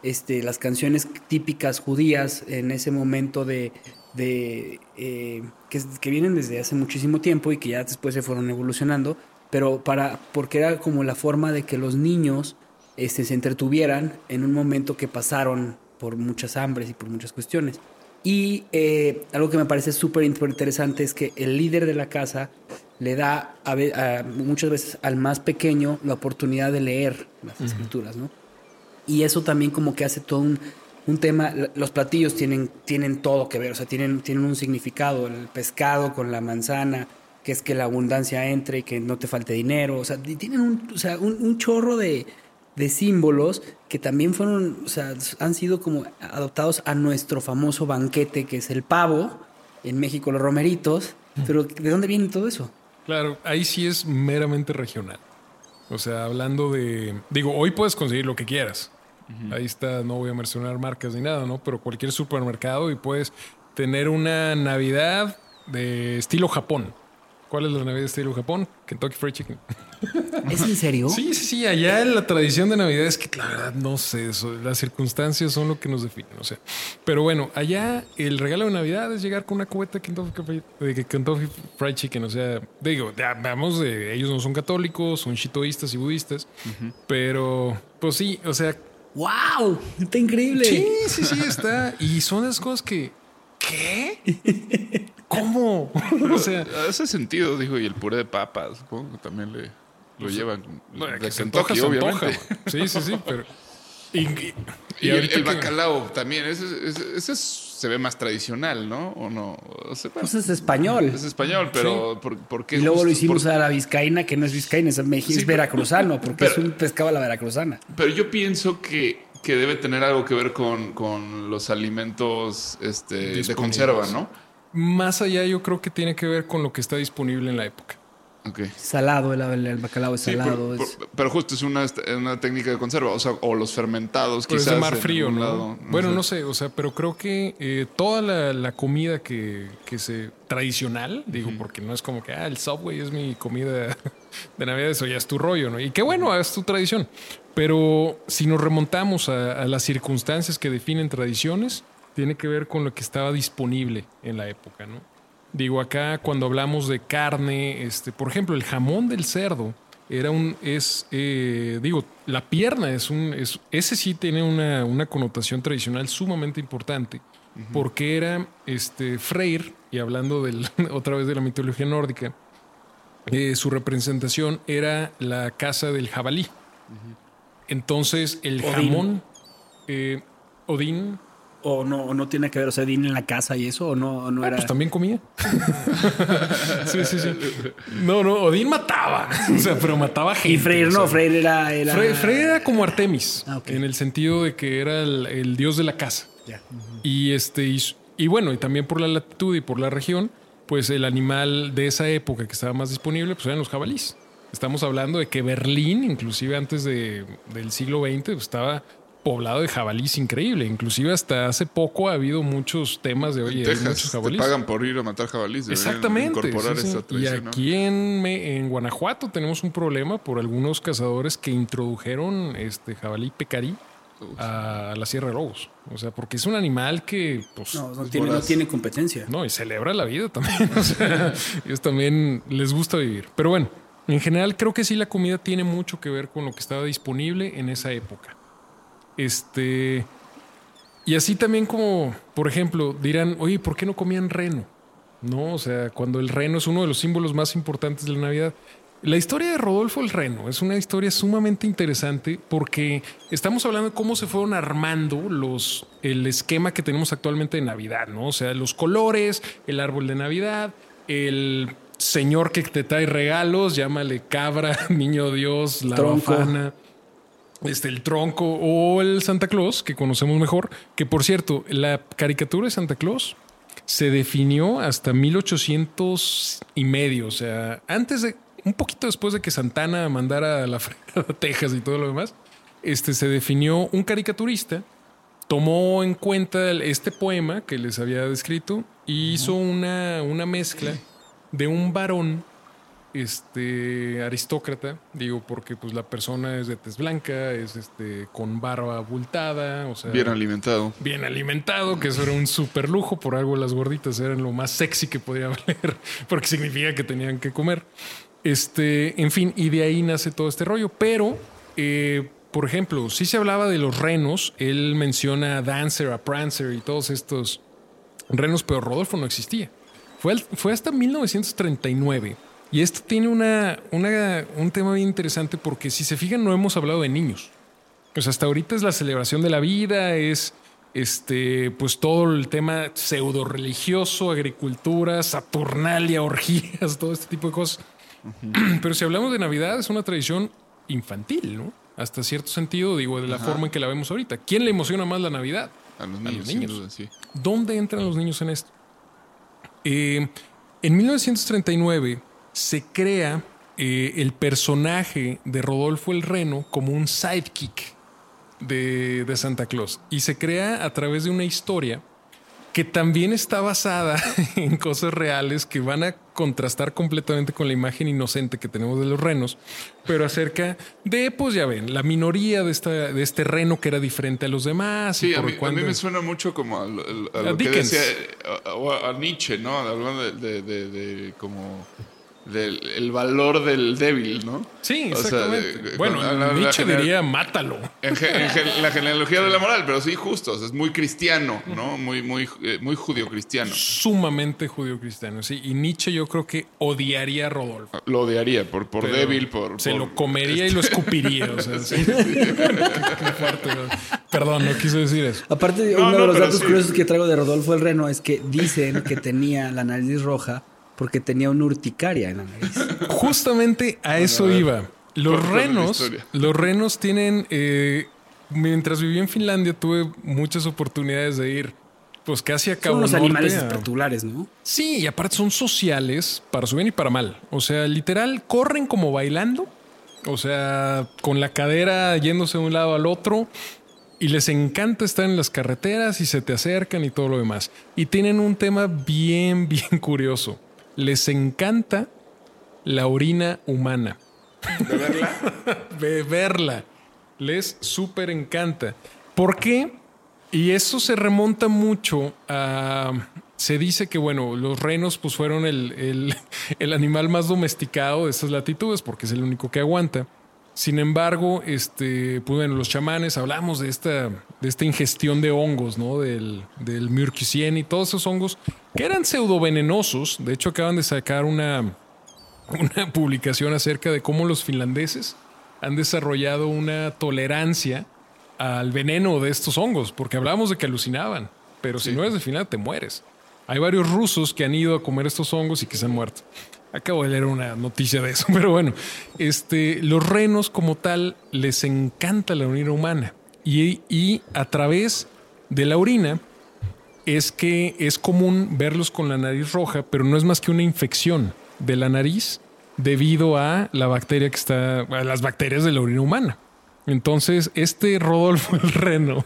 este, las canciones típicas judías en ese momento de, de eh, que, que vienen desde hace muchísimo tiempo y que ya después se fueron evolucionando, pero para porque era como la forma de que los niños este, se entretuvieran en un momento que pasaron por muchas hambres y por muchas cuestiones. Y eh, algo que me parece súper interesante es que el líder de la casa le da a a- muchas veces al más pequeño la oportunidad de leer las escrituras, ¿no? Y eso también como que hace todo un, un tema. Los platillos tienen, tienen todo que ver, o sea, tienen, tienen un significado. El pescado con la manzana, que es que la abundancia entre y que no te falte dinero. O sea, tienen un, o sea, un, un chorro de, de símbolos que también fueron, o sea, han sido como adoptados a nuestro famoso banquete, que es el pavo. En México los romeritos. Pero ¿de dónde viene todo eso? Claro, ahí sí es meramente regional. O sea, hablando de. Digo, hoy puedes conseguir lo que quieras. Ahí está, no voy a mencionar marcas ni nada, ¿no? Pero cualquier supermercado y puedes tener una Navidad de estilo Japón. ¿Cuál es la Navidad de estilo Japón? Kentucky Fried Chicken. *laughs* ¿Es en serio? Sí, sí, sí. Allá en la tradición de Navidad es que la verdad no sé, eso, las circunstancias son lo que nos definen. O sea, pero bueno, allá el regalo de Navidad es llegar con una cubeta de Kentucky, Fried- de Kentucky Fried Chicken. O sea, digo, ya vamos ellos no son católicos, son shitoístas y budistas, pero pues sí, o sea, ¡Wow! Está increíble. sí, sí, sí está. Y son esas cosas que, ¿qué? ¿Cómo? o sea, Hace sentido, dijo, y el puré de papas, supongo que también le, lo llevan. bueno, de que se antoja, se antoja. Sí, sí, sí, pero. Y, y- Y, y el, que- bacalao también, ese, ese- ese es- se ve más tradicional, ¿no? ¿O no? O sea, bueno, Pues es español. es español, pero ¿por, por qué? Y luego lo hicimos por- a la vizcaína, que no es vizcaína, es, es Sí, pero- veracruzano, *laughs* porque pero- es un pescado a la veracruzana. Pero yo pienso que, que debe tener algo que ver con, con los alimentos este, de conserva, ¿no? Más allá, yo creo que tiene que ver con lo que está disponible en la época. Salado, el, el- el bacalao es Sí, salado. pero, es- pero- pero justo es una, una técnica de conserva, o sea, o los fermentados Pero es quizás. de mar en frío, lado, bueno, sé. no sé, o sea, pero creo que eh, toda la, la comida que, que se tradicional, digo, porque no es como que ah, el Subway es mi comida *laughs* de Navidad, eso ya es tu rollo, ¿no? Y qué bueno, es tu tradición. Pero si nos remontamos a, a las circunstancias que definen tradiciones, tiene que ver con lo que estaba disponible en la época, ¿no? Digo, acá cuando hablamos de carne, este, por ejemplo, el jamón del cerdo era un, es, eh, digo, la pierna es un, es, ese sí tiene una, una connotación tradicional sumamente importante, porque era, este, Freyr, y hablando del, *laughs* otra vez de la mitología nórdica, eh, su representación era la casa del jabalí. Entonces, el Odín. jamón, eh, Odín, O no, o no tiene que ver, o sea, Odín en la casa y eso, o no, o no ah, era. pues también comía. *laughs* sí, sí, sí. No, no, Odín mataba. O sea, pero mataba gente. y Freyr o sea. no, Freyr era. era... Freyr era como Artemis, Ah, en el sentido de que era el, el dios de la casa. Y este, y, y bueno, y también por la latitud y por la región, pues el animal de esa época que estaba más disponible, pues eran los jabalís. Estamos hablando de que Berlín, inclusive antes de- del siglo XX, pues, estaba poblado de jabalís increíble. Inclusive hasta hace poco ha habido muchos temas de, hay muchos te jabalís. pagan por ir a matar jabalíes. deberían Exactamente. Incorporar sí, sí. Y aquí en, Guanajuato tenemos un problema por algunos cazadores que introdujeron este jabalí pecarí a la Sierra de Lobos. O sea, porque es un animal que, pues, No, tiene, no tiene competencia. no, y celebra la vida también. *laughs* O sea, ellos también les gusta vivir. Pero bueno, en general creo que sí la comida tiene mucho que ver con lo que estaba disponible en esa época. Este. Y así también como, por ejemplo, dirán, oye, ¿por qué no comían reno? No, o sea, cuando el reno es uno de los símbolos más importantes de la Navidad. La historia de Rodolfo el Reno es una historia sumamente interesante porque estamos hablando de cómo se fueron armando los, el esquema que tenemos actualmente de Navidad, ¿no? O sea, los colores, el árbol de Navidad, el señor que te trae regalos, llámale cabra, *laughs* niño Dios, la bafana, este, el tronco o el Santa Claus, que conocemos mejor. Que por cierto, la caricatura de Santa Claus se definió hasta 1800 y medio. O sea, antes de, un poquito después de que Santana mandara a la *laughs* fregada a Texas y todo lo demás, este, se definió un caricaturista, tomó en cuenta este poema que les había descrito y hizo una, una mezcla de un varón este aristócrata, digo, porque pues la persona es de tez blanca, es este con barba abultada, o sea, Bien alimentado. bien alimentado, que eso era un super lujo, por algo las gorditas eran lo más sexy que podía *laughs* valer, porque significa que tenían que comer. Este, en fin, y de ahí nace todo este rollo, pero eh, por ejemplo, si se hablaba de los renos, él menciona a Dancer, a Prancer y todos estos renos, pero Rodolfo no existía. Fue, fue hasta 1939. Y esto tiene una, una- un tema bien interesante porque si se fijan no hemos hablado de niños. Pues hasta ahorita es la celebración de la vida, es este, pues todo el tema pseudo religioso, agricultura, saturnalia, *laughs* orgías, todo este tipo de cosas. Pero si hablamos de Navidad, es una tradición infantil, ¿no? Hasta cierto sentido, digo, de la forma en que la vemos ahorita. ¿Quién le emociona más la Navidad? A los A niños, los niños. duda, sí. ¿Dónde entran los niños en esto? Eh, en 1939 se crea eh, el personaje de Rodolfo el Reno como un sidekick de, de Santa Claus y se crea a través de una historia que también está basada *laughs* en cosas reales que van a contrastar completamente con la imagen inocente que tenemos de los renos, pero acerca de, pues ya ven, la minoría de, esta, de este reno que era diferente a los demás. y Sí, a mí, a cuando- mí me suena mucho como a, lo- a A lo que decía, a, a- a Nietzsche, ¿no? Hablando de, de- de- de como del el valor del débil, ¿no? Sí, O sea, de- exactamente. bueno, con- la- la Nietzsche diría mátalo. En, la genealogía de la moral, pero sí justo, o sea, es muy cristiano, ¿no? Muy, muy, eh, muy judío-cristiano. Sumamente judío-cristiano, sí. Y Nietzsche yo creo que odiaría a Rodolfo. Lo odiaría por, por Pero débil, por... Se por- lo comería y lo escupiría. O sea, *laughs* sí. Qué fuerte, ¿no? Perdón, no quise decir eso. Aparte, No, uno no, de los datos sí. curiosos que traigo de Rodolfo el Reno es que dicen que tenía la nariz roja porque tenía una urticaria en la nariz. Justamente a eso a ver. iba. Los renos, los renos tienen. eh, mientras viví en Finlandia, tuve muchas oportunidades de ir, pues casi a Son Cabo unos Norte animales a- espectaculares, ¿no? Sí, y aparte son sociales para su bien y para mal. O sea, literal, corren como bailando. O sea, con la cadera yéndose de un lado al otro. Y les encanta estar en las carreteras y se te acercan y todo lo demás. Y tienen un tema bien, *laughs* bien curioso. Les encanta la orina humana. ¿De verla? *laughs* Beberla. Les súper encanta. ¿Por qué? Y eso se remonta mucho a... Se dice que, bueno, los renos pues fueron el, el- *laughs* el animal más domesticado de estas latitudes porque es el único que aguanta. Sin embargo, este, pues bueno, los chamanes hablamos de esta, de esta ingestión de hongos, ¿no? Del, del y todos esos hongos que eran pseudo venenosos. De hecho, acaban de sacar una, una *laughs* publicación acerca de cómo los finlandeses han desarrollado una tolerancia al veneno de estos hongos, porque hablábamos de que alucinaban, pero si no eres de Finlandia te mueres. Hay varios rusos que han ido a comer estos hongos y que se han muerto. Acabo de leer una noticia de eso, *laughs* pero bueno, este, los renos como tal les encanta la orina humana y, a través de la orina es que es común verlos con la nariz roja, pero no es más que una infección de la nariz debido a la bacteria que está, a las bacterias de la orina humana. Entonces, este Rodolfo el Reno,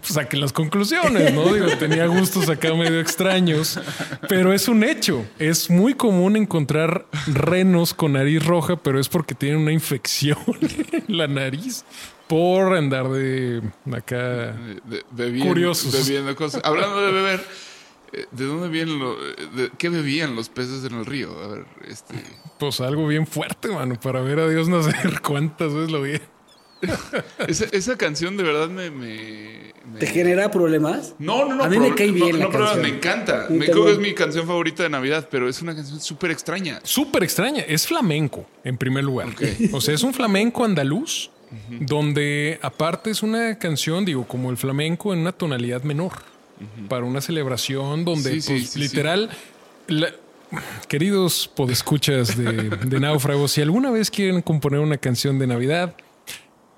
pues saque las conclusiones, ¿no? Digo, tenía gustos acá medio extraños, pero es un hecho. Es muy común encontrar renos con nariz roja, pero es porque tienen una infección *laughs* en la nariz por andar de acá De- bebiendo, Curiosos. bebiendo cosas. Hablando de beber, eh, ¿de dónde vienen los... ¿Qué bebían los peces en el río? A ver, este... Pues algo bien fuerte, mano, para ver a Dios nacer. *laughs* ¿Cuántas veces lo vi? *laughs* Esa, esa canción de verdad me... me- me- ¿Te genera problemas? No, no, no. A mí me cae bien no, la no, problemas, me encanta. Me creo que es mi canción favorita de Navidad, pero es una canción súper extraña. Súper extraña. Es flamenco, en primer lugar. O sea, es un flamenco andaluz, donde aparte es una canción, digo, como el flamenco en una tonalidad menor, para una celebración donde, sí, pues, sí, literal, la- queridos podescuchas de, de Náufragos, si alguna vez quieren componer una canción de Navidad,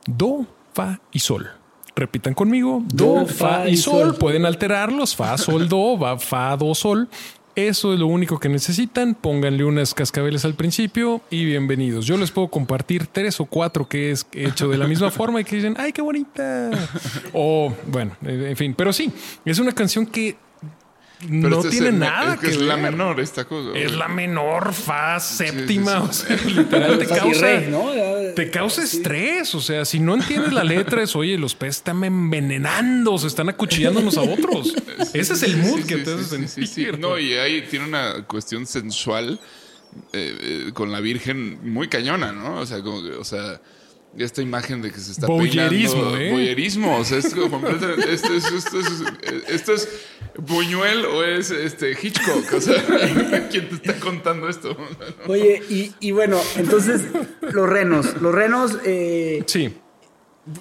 Do, Fa y Sol. Repitan conmigo, Do, Fa y Sol. Pueden alterarlos, Fa, Sol, Do, *laughs* va, Fa, Do, Sol. Eso es lo único que necesitan. Pónganle unas cascabeles al principio y bienvenidos. Yo les puedo compartir tres o cuatro que es hecho de la misma *laughs* forma y que dicen, ¡ay, qué bonita! O, bueno, en fin. Pero sí, es una canción que Pero no este es tiene el- nada es que, es la menor esta cosa. Es la menor fa séptima. sí, O sea, *laughs* literal te causa, ¿no? Te causa estrés. O sea, si no entiendes la letra, es oye, los peces están envenenando, se están acuchillándonos a otros. *laughs* Ese es el mood Sí, que sí, te hace sí, sí, sí, sí. sentir. No, y ahí tiene una cuestión sensual eh, eh, con la Virgen muy cañona, ¿no? O sea, como que, o sea, esta imagen de que se está Voyerismo, peinando. ¿eh? Voyerismo, o sea, es como completamente- esto, es, esto, es, esto es Buñuel o es este Hitchcock, o sea, *laughs* ¿quién te está contando esto? Oye, y, y bueno, entonces, los renos. Los renos eh, Sí.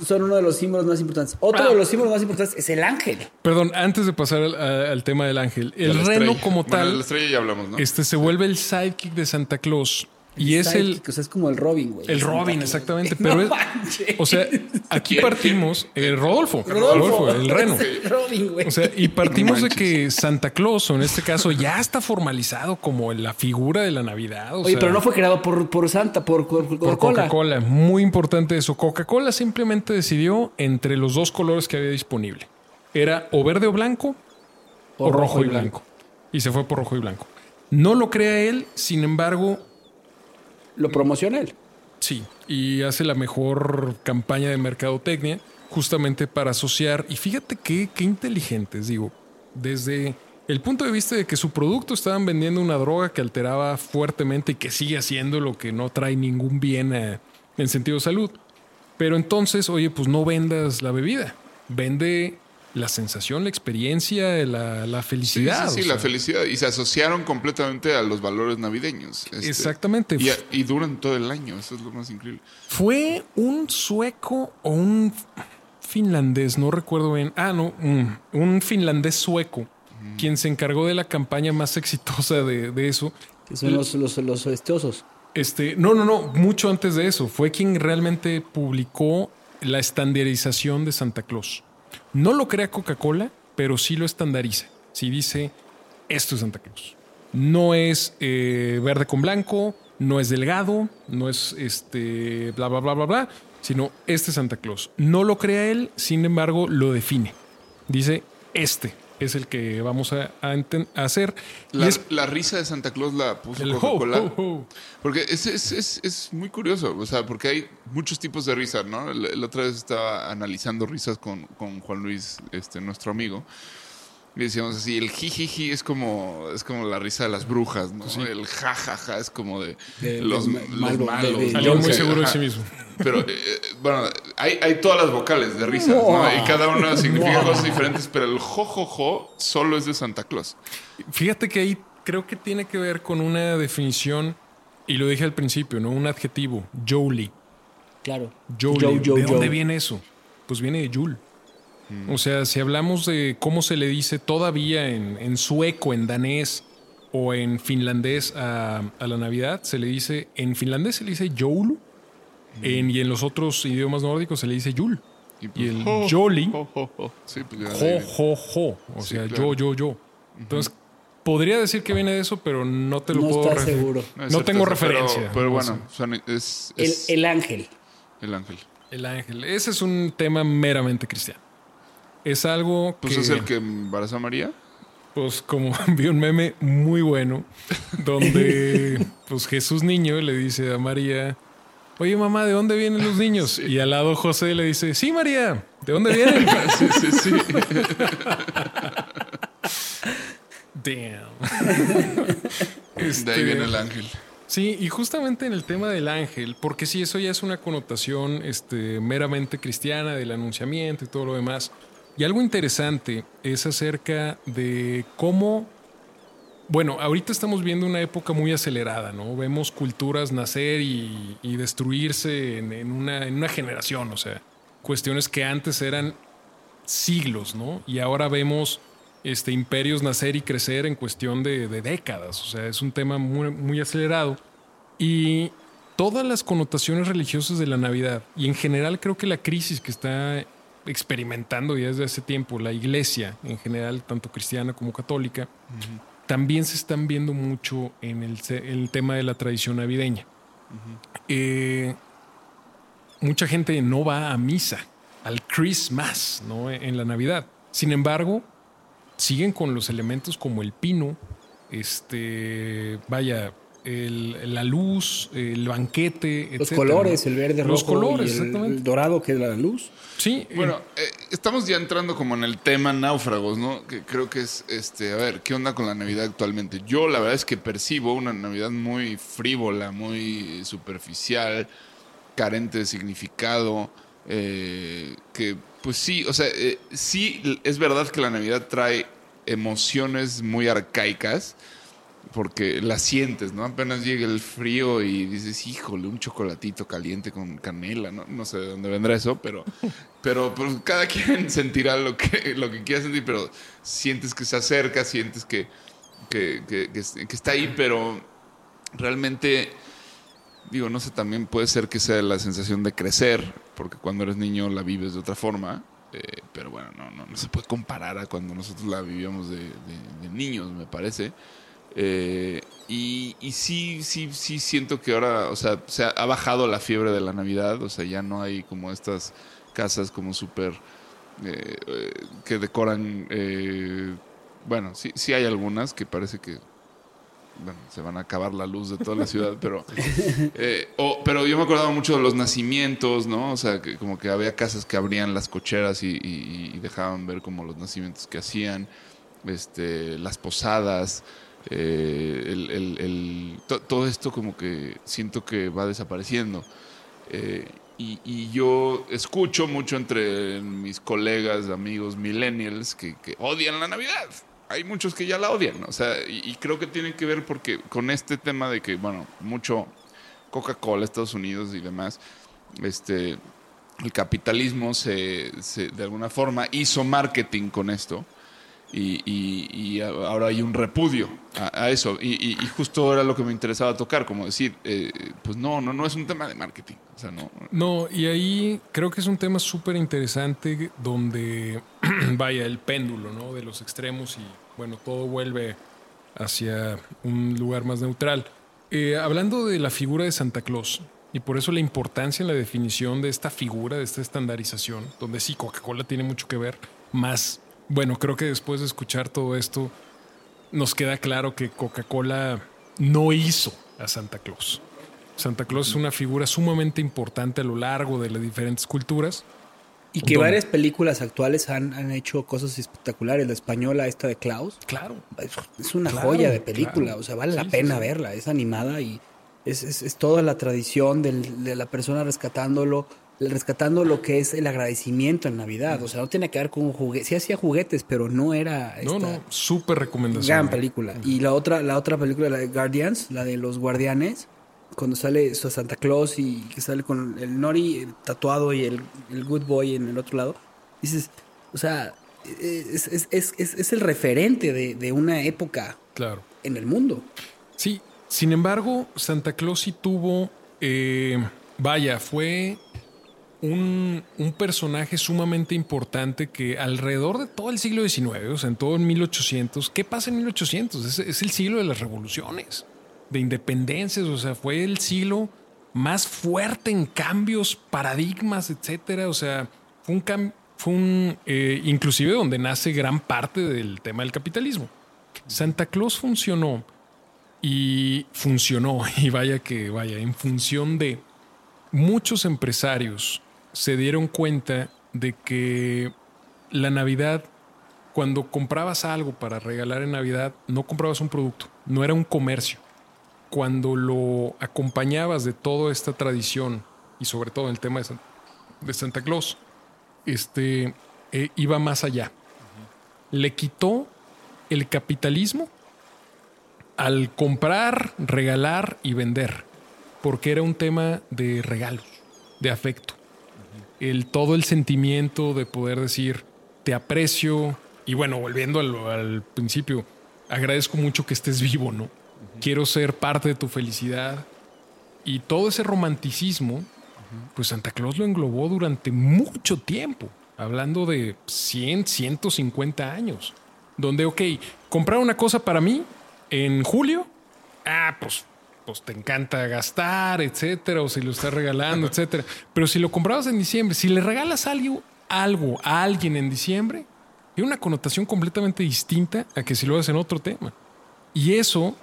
son uno de los símbolos más importantes. Otro Ah. de los símbolos más importantes es el ángel. Perdón, antes de pasar al, tema del ángel, el reno estrella. como Bueno, de la tal, estrella ya hablamos, ¿no? este se vuelve el sidekick de Santa Claus. Y es el, Sidekick, o sea, es como el Robin, güey. El Robin, exactamente. *laughs* No Pero es- manches. o sea, aquí partimos, eh, Rodolfo, Rodolfo. Rodolfo, el reno. El Robin. O sea, y partimos No de que Santa Claus, o en este caso, ya está formalizado como la figura de la Navidad. o Oye, sea, pero no fue creado por, por Santa, por, por por Coca-Cola. Coca-Cola. Muy importante eso. Coca-Cola simplemente decidió entre los dos colores que había disponible. Era o verde o blanco o, rojo, y blanco. Y se fue por rojo y blanco. No lo crea él, sin embargo, Lo promociona él. Sí, y hace la mejor campaña de mercadotecnia justamente para asociar. Y fíjate qué, qué inteligentes, digo, desde el punto de vista de que su producto estaban vendiendo una droga que alteraba fuertemente y que sigue haciendo lo que no trae ningún bien eh, en sentido de salud. Pero entonces, oye, pues no vendas la bebida, vende la sensación, la experiencia, la, la felicidad. sí, la sea. felicidad. Y se asociaron completamente a los valores navideños. este, Exactamente. Y, y duran todo el año, eso es lo más increíble. Fue un sueco o un finlandés, no recuerdo bien. Ah, no, un, un finlandés sueco, quien se encargó de la campaña más exitosa de, de eso. Que son los, los, los. Este, no, no, no, mucho antes de eso. Fue quien realmente publicó la estandarización de Santa Claus. No lo crea Coca-Cola, pero sí lo estandariza. Sí dice, esto es Santa Claus. No es eh, verde con blanco, no es delgado, no es este, bla, bla, bla, bla, bla, sino este es Santa Claus. No lo crea él, sin embargo, lo define. Dice, este es el que vamos a, a enten- a hacer. Y La, es la risa de Santa Claus la puso ho, ho, ho. Porque es, es, es, es muy curioso, o sea, porque hay muchos tipos de risa, ¿no? La, la otra vez estaba analizando risas con, con Juan Luis, este, nuestro amigo. Y decíamos así, el jijiji es como, es como la risa de las brujas, ¿no? El jajaja es como de, De- los, de los malo- malos. de- de- ¿no? Salió muy seguro de sí mismo. Pero, eh, bueno, hay, hay todas las vocales de risas, ¿no? Y cada una significa cosas diferentes, pero el jojojo solo es de Santa Claus. Fíjate que ahí creo que tiene que ver con una definición Y lo dije al principio, ¿no? Un adjetivo, Jolie. Claro. Jolie. Joe, Joe, ¿De dónde Joe. viene eso? Pues viene de O sea, si hablamos de cómo se le dice todavía en, en sueco, en danés o en finlandés a, a la Navidad, se le dice, en finlandés se le dice Joulu en- y en los otros idiomas nórdicos se le dice pues, Y el jo, Jolly, jo, jo, jo. Sí, pues jo, jo. O Sí, sea, claro. yo, yo, yo. Entonces, podría decir que viene de eso, pero no te lo No puedo estás seguro. es No tengo pero- referencia. Pero, No bueno, son- es, El, es el ángel. el ángel. El ángel. Ese es un tema meramente cristiano. Es algo Pues que, es el que embarazó a María. pues como *laughs* vi un meme muy bueno, donde *laughs* pues Jesús niño le dice a María, oye mamá, ¿de dónde vienen los niños? Y al lado José le dice, sí María, ¿de dónde vienen? *laughs* Sí, sí, sí. Damn. De Este, ahí viene el ángel. Sí, y justamente en el tema del ángel, porque sí, eso ya es una connotación este, meramente cristiana del anunciamiento y todo lo demás. Y algo interesante es acerca de cómo, bueno, ahorita estamos viendo una época muy acelerada, ¿no? Vemos culturas nacer y, destruirse en, en una, en una generación, o sea, cuestiones que antes eran siglos, ¿no? Y ahora vemos este, imperios nacer y crecer en cuestión de, de décadas. O sea, es un tema muy, muy acelerado. Y todas las connotaciones religiosas de la Navidad, y en general creo que la crisis que está experimentando ya desde hace tiempo la iglesia, en general, tanto cristiana como católica, también se están viendo mucho en el, tema de la tradición navideña. Eh, mucha gente no va a misa, al Christmas, ¿no? En la Navidad. Sin embargo, siguen con los elementos como el pino, este, vaya, el- la luz, el banquete, Los etcétera, colores, el verde, Los rojo colores, y el, exactamente. el dorado que es la luz. Sí, Bueno, eh, estamos ya entrando como en el tema náufragos, ¿no? Que creo que es, este, a ver, ¿qué onda con la Navidad actualmente? Yo la verdad es que percibo una Navidad muy frívola, muy superficial, carente de significado, eh, que pues sí, o sea, eh, sí es verdad que la Navidad trae emociones muy arcaicas, porque la sientes, ¿no? Apenas llega el frío y dices, híjole, un chocolatito caliente con canela, ¿no? No sé de dónde vendrá eso, pero, *laughs* pero pues, cada quien *laughs* sentirá lo que, lo que quiera sentir, pero sientes que se acerca, sientes que, que, que- que- que está ahí, pero realmente, digo, no sé, también puede ser que sea la sensación de crecer, porque cuando eres niño la vives de otra forma. eh, pero bueno, no, no, no se puede comparar a cuando nosotros la vivíamos de, de- de niños, me parece. Eh, y, y sí, sí, sí siento que ahora, o sea, se ha, ha bajado la fiebre de la Navidad, o sea, ya no hay como estas casas como súper eh, eh, que decoran, eh, bueno, sí, sí hay algunas que parece que bueno, se van a acabar la luz de toda la ciudad, pero *laughs* eh, pero yo me acordaba mucho de los nacimientos, ¿no? O sea, que como que había casas que abrían las cocheras y, y- y dejaban ver como los nacimientos que hacían, este, las posadas, eh, todo esto como que siento que va desapareciendo. Eh, y, yo escucho mucho entre mis colegas, amigos millennials que, odian la Navidad. Hay muchos que ya la odian, o sea, y, y creo que tiene que ver porque con este tema de que, bueno, mucho Coca-Cola, Estados Unidos y demás, este, el capitalismo se, se, de alguna forma hizo marketing con esto y, y- y ahora hay un repudio a, eso y, y- y justo era lo que me interesaba tocar, como decir, eh, pues no, no, no es un tema de marketing, o sea, no, No, y ahí creo que es un tema súper interesante donde *clears throat* vaya el péndulo, ¿no? De los extremos y bueno, todo vuelve hacia un lugar más neutral. Eh, hablando de la figura de Santa Claus, y por eso la importancia en la definición de esta figura, de esta estandarización, donde sí Coca-Cola tiene mucho que ver, más, bueno, creo que después de escuchar todo esto, nos queda claro que Coca-Cola no hizo a Santa Claus. Santa Claus es una figura sumamente importante a lo largo de las diferentes culturas. Y que ¿Dónde? varias películas actuales han, han hecho cosas espectaculares. La española, esta de Klaus, Claro. es, una Claro, joya de película. claro. O sea, vale Sí, la sí, pena sí. verla. Es animada y es, es- es toda la tradición del- de la persona rescatándolo, rescatando lo que es el agradecimiento en Navidad. O sea, no tiene que ver con juguetes. Sí hacía juguetes, pero no era No, esta no, súper recomendación. gran película. Y la otra, la otra película, la de Guardians, la de los guardianes, cuando sale su Santa Claus y que sale con el Nori tatuado y el, el Good Boy en el otro lado, dices, o sea, es, es- es- es- es el referente de, de una época Claro. en el mundo. Sí, sin embargo, Santa Claus sí tuvo, eh, vaya, fue un, personaje sumamente importante que alrededor de todo el siglo XIX, o sea, en todo el 1800, ¿qué pasa en 1800? Es, el siglo de las revoluciones, de independencias, o sea, fue el siglo más fuerte en cambios, paradigmas, etcétera, o sea, fue un cam- fue un, eh, inclusive donde nace gran parte del tema del capitalismo. Santa Claus funcionó y funcionó, *laughs* y vaya que vaya, en función de muchos empresarios se dieron cuenta de que la Navidad, cuando comprabas algo para regalar en Navidad, no comprabas un producto, no era un comercio. Cuando lo acompañabas de toda esta tradición, y sobre todo en el tema de, San- de Santa Claus, este, eh, iba más allá. Le quitó el capitalismo al comprar, regalar y vender, porque era un tema de regalos, de afecto. El, todo el sentimiento de poder decir, te aprecio, y bueno, volviendo al, al principio, agradezco mucho que estés vivo, ¿no? Quiero ser parte de tu felicidad. Y todo ese romanticismo, pues Santa Claus lo englobó durante mucho tiempo, hablando de 100, 150 años, donde, ok, comprar una cosa para mí en julio, ah, pues, pues te encanta gastar, etcétera, o si lo estás regalando, etcétera. Pero si lo comprabas en diciembre, si le regalas algo, algo a alguien en diciembre, tiene una connotación completamente distinta a que si lo haces en otro tema. Y eso,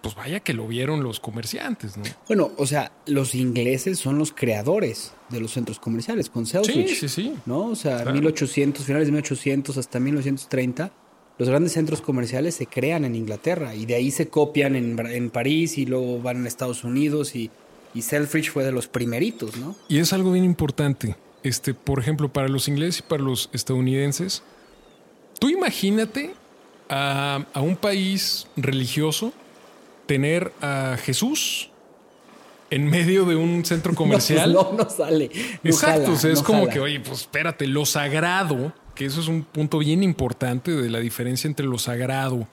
pues vaya que lo vieron los comerciantes, ¿no? Bueno, o sea, los ingleses son los creadores de los centros comerciales con Selfridge. Sí, sí, sí. ¿No? O sea, Claro. 1800, finales de 1800 hasta 1930, los grandes centros comerciales se crean en Inglaterra y de ahí se copian en, en París y luego van a Estados Unidos y, y Selfridge fue de los primeritos, ¿no? Y es algo bien importante. Este, por ejemplo, para los ingleses y para los estadounidenses, tú imagínate a, a un país religioso tener a Jesús en medio de un centro comercial. *laughs* No, pues no, no sale. no Exacto, jala, o sea, es no como jala. que, oye, pues espérate, lo sagrado, que eso es un punto bien importante de la diferencia entre lo sagrado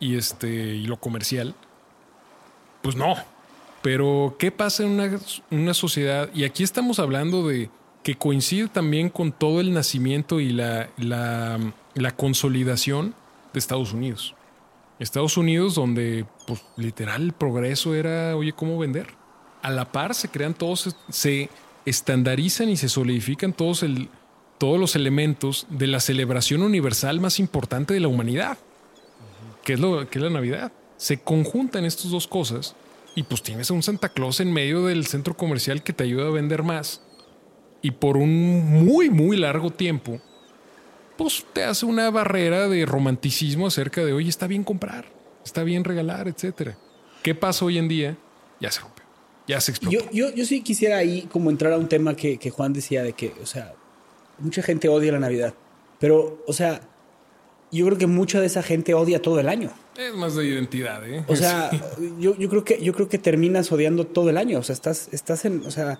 y este y lo comercial. Pues no. Pero, ¿qué pasa en una, una sociedad? Y aquí estamos hablando de que coincide también con todo el nacimiento y la, la, la consolidación de Estados Unidos. Estados Unidos, donde pues, literal el progreso era, oye, ¿cómo vender? A la par se crean todos, se estandarizan y se solidifican todos, el, todos los elementos de la celebración universal más importante de la humanidad, que es, lo, que es la Navidad. Se conjuntan estas dos cosas y pues tienes a un Santa Claus en medio del centro comercial que te ayuda a vender más y por un muy, muy largo tiempo pues te hace una barrera de romanticismo acerca de, oye, está bien comprar, está bien regalar, etcétera. ¿Qué pasa hoy en día? Ya se rompió, ya se explotó. Yo, yo, yo sí quisiera ahí como entrar a un tema que, que Juan decía de que, o sea, mucha gente odia la Navidad, pero, o sea, yo creo que mucha de esa gente odia todo el año. Es más de identidad, ¿eh? O sea, *laughs* yo, yo creo que yo creo que terminas odiando todo el año. O sea, estás, estás en, o sea,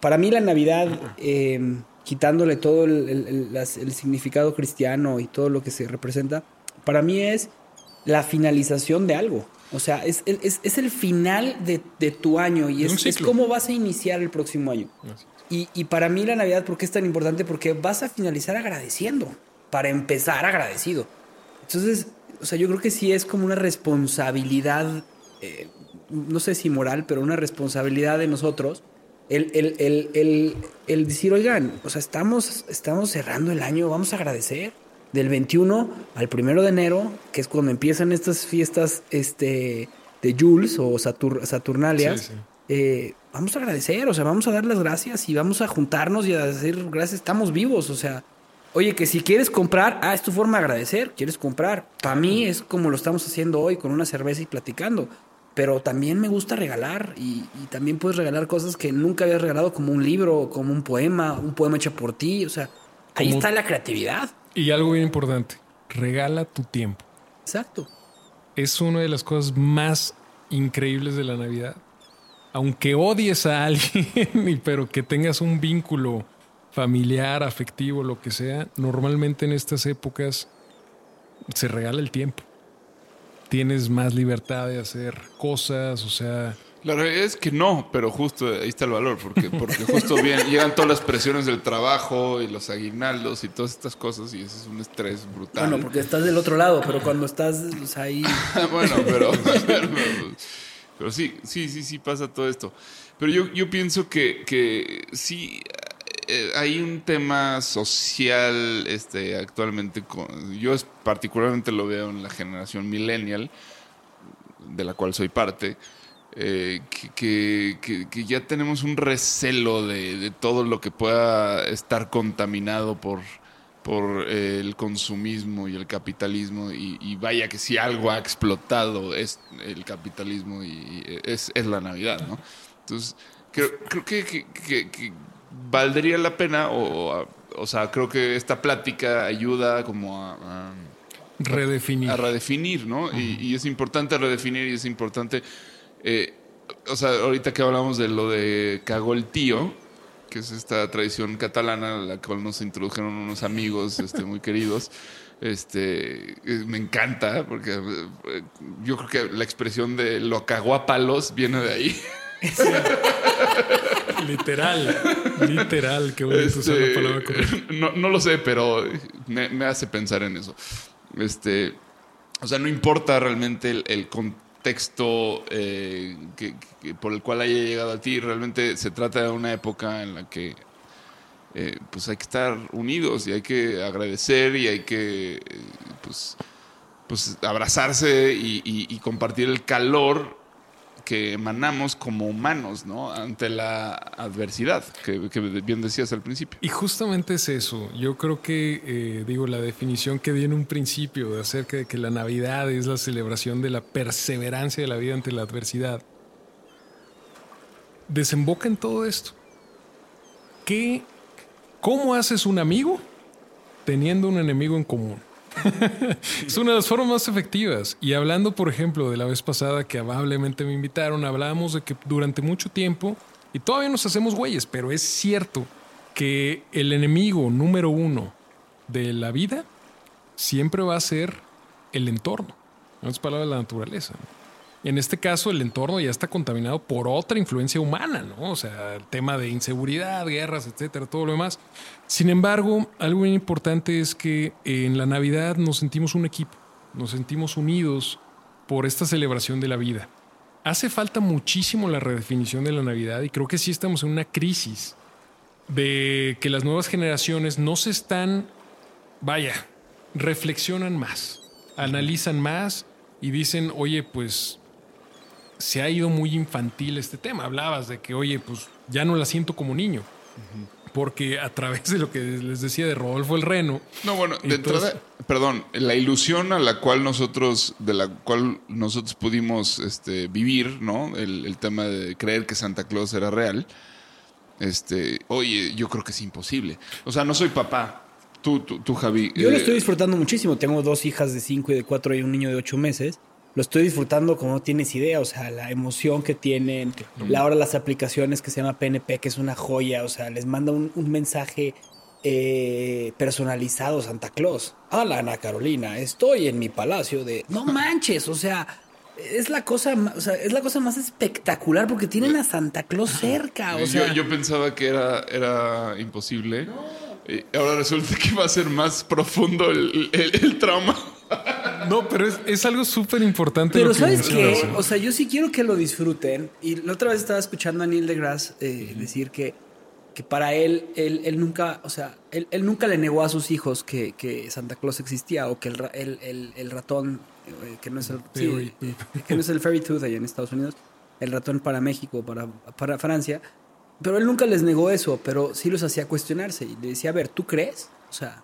para mí la Navidad, eh, quitándole todo el, el- el- las- el significado cristiano y todo lo que se representa, para mí es la finalización de algo. O sea, es, el- es, es el final de, de tu año y es, es cómo vas a iniciar el próximo año. Así Y, para mí la Navidad, ¿por qué es tan importante? Porque vas a finalizar agradeciendo, para empezar agradecido. Entonces, o sea, yo creo que sí es como una responsabilidad, eh, no sé si moral, pero una responsabilidad de nosotros, el, el, el, el, el decir, oigan, o sea, estamos, estamos cerrando el año, vamos a agradecer. Del 21 al 1 de enero, que es cuando empiezan estas fiestas este, de Jules o Satur- Saturnalias, Sí, sí. Eh, vamos a agradecer, o sea, vamos a dar las gracias y vamos a juntarnos y a decir gracias, estamos vivos, o sea, oye, que si quieres comprar, ah, es tu forma de agradecer, quieres comprar. Para mí es como lo estamos haciendo hoy con una cerveza y platicando. Pero también me gusta regalar y, y también puedes regalar cosas que nunca habías regalado, como un libro, como un poema, un poema hecho por ti, o sea, ahí Como- está la creatividad. Y algo bien importante, regala tu tiempo. Exacto. Es una de las cosas más increíbles de la Navidad. Aunque odies a alguien, *laughs* y- pero que tengas un vínculo familiar, afectivo, lo que sea, normalmente en estas épocas se regala el tiempo. Tienes más libertad de hacer cosas, o sea, La realidad es que no, pero justo ahí está el valor, porque, porque justo bien, llegan todas las presiones del trabajo y los aguinaldos y todas estas cosas y ese es un estrés brutal. Bueno, porque estás del otro lado, pero cuando estás sea, ahí... *laughs* bueno, pero, *laughs* pero, sí, sí, sí, sí pasa todo esto. Pero yo, yo pienso que, que sí eh, hay un tema social este, actualmente. Yo particularmente lo veo en la generación millennial, de la cual soy parte. eh, que, que- que- que ya tenemos un recelo de, de todo lo que pueda estar contaminado por, por eh, el consumismo y el capitalismo y, y vaya que si algo ha explotado es el capitalismo y, es, es la Navidad, ¿no? Entonces, creo, creo que, que- que- que valdría la pena o, o sea, creo que esta plática ayuda como a- a redefinir. a redefinir, ¿no? y, y es importante redefinir y es importante, eh, o sea, ahorita que hablamos de lo de cagó el tío, que es esta tradición catalana a la cual nos introdujeron unos amigos este, muy queridos, este, eh, me encanta porque eh, yo creo que la expresión de lo cagó a palos viene de ahí. *laughs* Literal, literal, qué bonito usar la Este, palabra correcta. no, no lo sé, pero me, me hace pensar en eso. Este, o sea, no importa realmente el, el contexto eh, que- por el cual haya llegado a ti, realmente se trata de una época en la que eh, pues hay que estar unidos y hay que agradecer y hay que eh, pues, pues abrazarse y compartir el calor que emanamos como humanos, ¿no? Ante la adversidad, que, bien decías al principio. Y justamente es eso. Yo creo que, eh, digo, la definición que di en un principio acerca de que la Navidad es la celebración de la perseverancia de la vida ante la adversidad, desemboca en todo esto. ¿Qué, ¿Cómo haces un amigo teniendo un enemigo en común? Es una de las formas más efectivas. Y hablando, por ejemplo, de la vez pasada que amablemente me invitaron, hablábamos de que durante mucho tiempo, y todavía nos hacemos güeyes, pero es cierto que el enemigo número uno de la vida siempre va a ser el entorno. En otras palabras, la naturaleza. En este caso, el entorno ya está contaminado por otra influencia humana, ¿no? O sea, el tema de inseguridad, guerras, etcétera, todo lo demás. Sin embargo, algo bien importante es que en la Navidad nos sentimos un equipo, nos sentimos unidos por esta celebración de la vida. Hace falta muchísimo la redefinición de la Navidad y creo que sí estamos en una crisis de que las nuevas generaciones no se están, vaya, reflexionan más, analizan más y dicen, oye, pues se ha ido muy infantil este tema. Hablabas de que, oye, pues ya no la siento como niño. Porque a través de lo que les decía de Rodolfo el Reno, No, bueno, de Entonces- entrada, perdón, la ilusión a la cual nosotros, de la cual nosotros pudimos este, vivir, ¿no? El, el tema de creer que Santa Claus era real. Este, oye, yo creo que es imposible. O sea, no soy papá. Tú, tú, tú Javi. Yo lo eh, estoy disfrutando muchísimo. Tengo dos hijas de 5 y de 4 y un niño de 8 meses. Lo estoy disfrutando como no tienes idea. O sea, la emoción que tienen. La ahora las aplicaciones que se llama PNP, que es una joya. O sea, les manda un, un mensaje eh, personalizado Santa Claus. Hola, Ana Carolina. Estoy en mi palacio de... No manches, o sea... Es la cosa, o sea, es la cosa más espectacular porque tienen a Santa Claus cerca, o yo, sea, yo pensaba que era, era imposible. Eh, ahora resulta que va a ser más profundo el, el- el trauma. No, pero es, es algo súper importante. Pero ¿sabes qué? O sea, yo sí quiero que lo disfruten. Y la otra vez estaba escuchando a Neil deGrasse eh, decir que, que para él, él, él nunca, o sea, él, él nunca le negó a sus hijos que, que Santa Claus existía o que el, el, el- el ratón, eh, que no es el, sí, Fairy. eh, que no es el fairy tooth allá en Estados Unidos, el ratón para México, para, para Francia. Pero él nunca les negó eso, pero sí los hacía cuestionarse. Y le decía, a ver, ¿tú crees? O sea,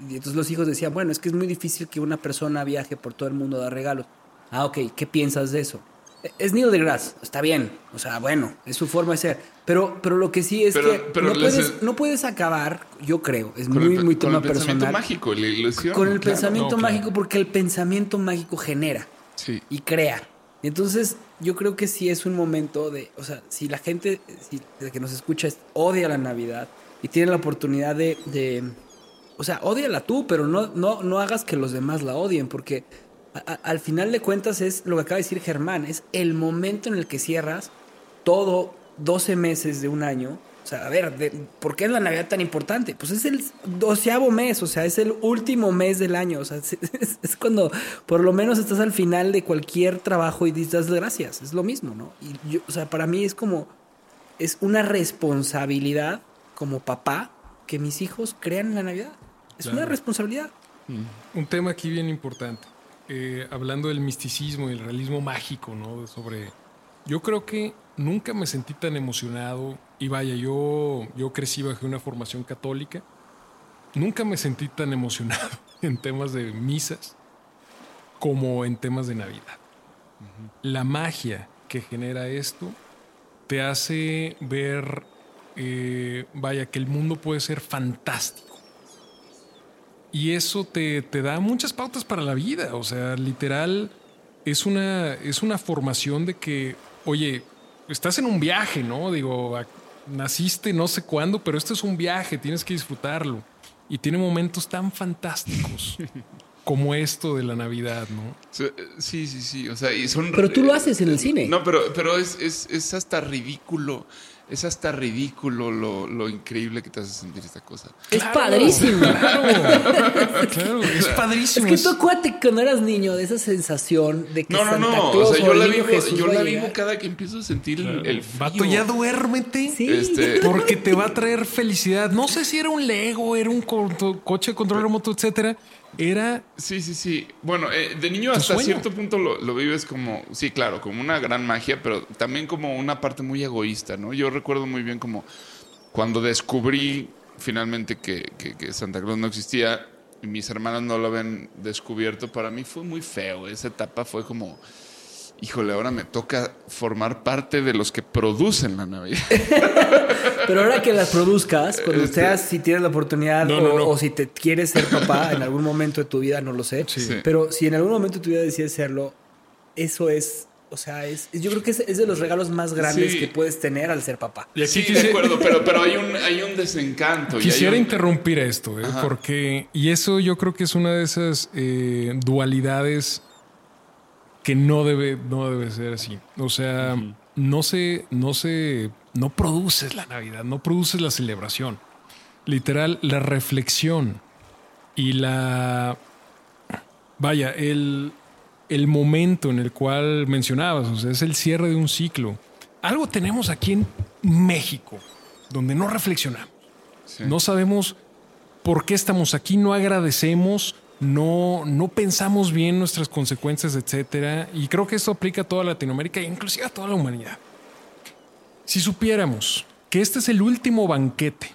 y entonces los hijos decían, bueno, es que es muy difícil que una persona viaje por todo el mundo a dar regalos. Ah, ok, ¿qué piensas de eso? E- Es Neil deGrasse, está bien, o sea, bueno, es su forma de ser. Pero, pero lo que sí es Pero- que pero no, puedes, no puedes acabar, yo creo, es Con muy, el, muy con tema el pensamiento personal. mágico, la ilusión. Con el claro. pensamiento No, claro. mágico, porque el pensamiento mágico genera Sí. y crea. Entonces yo creo que sí es un momento de, o sea, si la gente si, que nos escucha es- odia la Navidad y tiene la oportunidad de, de o sea, ódiala tú, pero no, no, no hagas que los demás la odien, porque al final de cuentas es lo que acaba de decir Germán, es el momento en el que cierras todo 12 meses de un año. O sea, a ver, de- ¿por qué es la Navidad tan importante? Pues es el doceavo mes, o sea, es el último mes del año. O sea, *laughs* es, cuando por lo menos estás al final de cualquier trabajo y dices gracias. Es lo mismo, ¿no? Y yo, o sea, para mí es como, es una responsabilidad como papá que mis hijos crean en la Navidad. Es una Claro. responsabilidad. Un tema aquí bien importante. Eh, hablando del misticismo y el realismo mágico, ¿no? Sobre. Yo creo que nunca me sentí tan emocionado. Y vaya, yo, yo crecí bajo una formación católica. Nunca me sentí tan emocionado *laughs* en temas de misas como en temas de Navidad. La magia que genera esto te hace ver, eh, vaya, que el mundo puede ser fantástico. Y eso te, te da muchas pautas para la vida. O sea, literal, es una, es una formación de que, oye, estás en un viaje, ¿no? Digo, a- naciste no sé cuándo, pero esto es un viaje, tienes que disfrutarlo. Y tiene momentos tan fantásticos *laughs* como esto de la Navidad, ¿no? Sí, Sí, sí, sí. O sea, y son. Pero tú lo haces en el cine. No, pero, pero es, es, es hasta ridículo. Es hasta ridículo lo, lo increíble que te hace sentir esta cosa. Es padrísimo. *laughs* Claro, claro, es Es padrísimo. que es- tú acuérdate cuando eras niño de esa sensación de que No, no, Santa no. Claus O sea, yo la niño vivo, Jesús yo la vivo cada que empiezo a sentir el, el frío. Vato, ya duérmete. Sí. Este, *laughs* Porque te va a traer felicidad. No sé si era un Lego, era un co- coche de control remoto, etcétera. Era Sí, sí, sí. Bueno, eh, de niño hasta sueño. cierto punto lo, lo vives como, sí, claro, como una gran magia, pero también como una parte muy egoísta, ¿no? Yo recuerdo muy bien como cuando descubrí finalmente que, que- que Santa Claus no existía y mis hermanas no lo habían descubierto, para mí fue muy feo. Esa etapa fue como, híjole, ahora me toca formar parte de los que producen la Navidad. *laughs* Pero ahora que las *laughs* produzcas, cuando Este- seas, si tienes la oportunidad No, o, no, no. o si te quieres ser papá en algún momento de tu vida, no lo sé. Sí. Pero si en algún momento de tu vida decides serlo, eso es, o sea, es, yo creo que es, es de los regalos más grandes Sí. que puedes tener al ser papá. Y aquí Sí, quise- de acuerdo, pero, pero hay, un, hay un desencanto. y hay Quisiera un- interrumpir esto, ¿eh? Porque, y eso yo creo que es una de esas eh, dualidades que no debe, no debe ser así. O sea, no se, no se, no produces la Navidad, no produces la celebración. Literal, la reflexión y la, vaya, el, el momento en el cual mencionabas, o sea, es el cierre de un ciclo. Algo tenemos aquí en México, donde no reflexionamos. Sí. No sabemos por qué estamos aquí, no agradecemos, no, no pensamos bien nuestras consecuencias, etcétera. Y creo que esto aplica a toda Latinoamérica e inclusive a toda la humanidad. Si supiéramos que este es el último banquete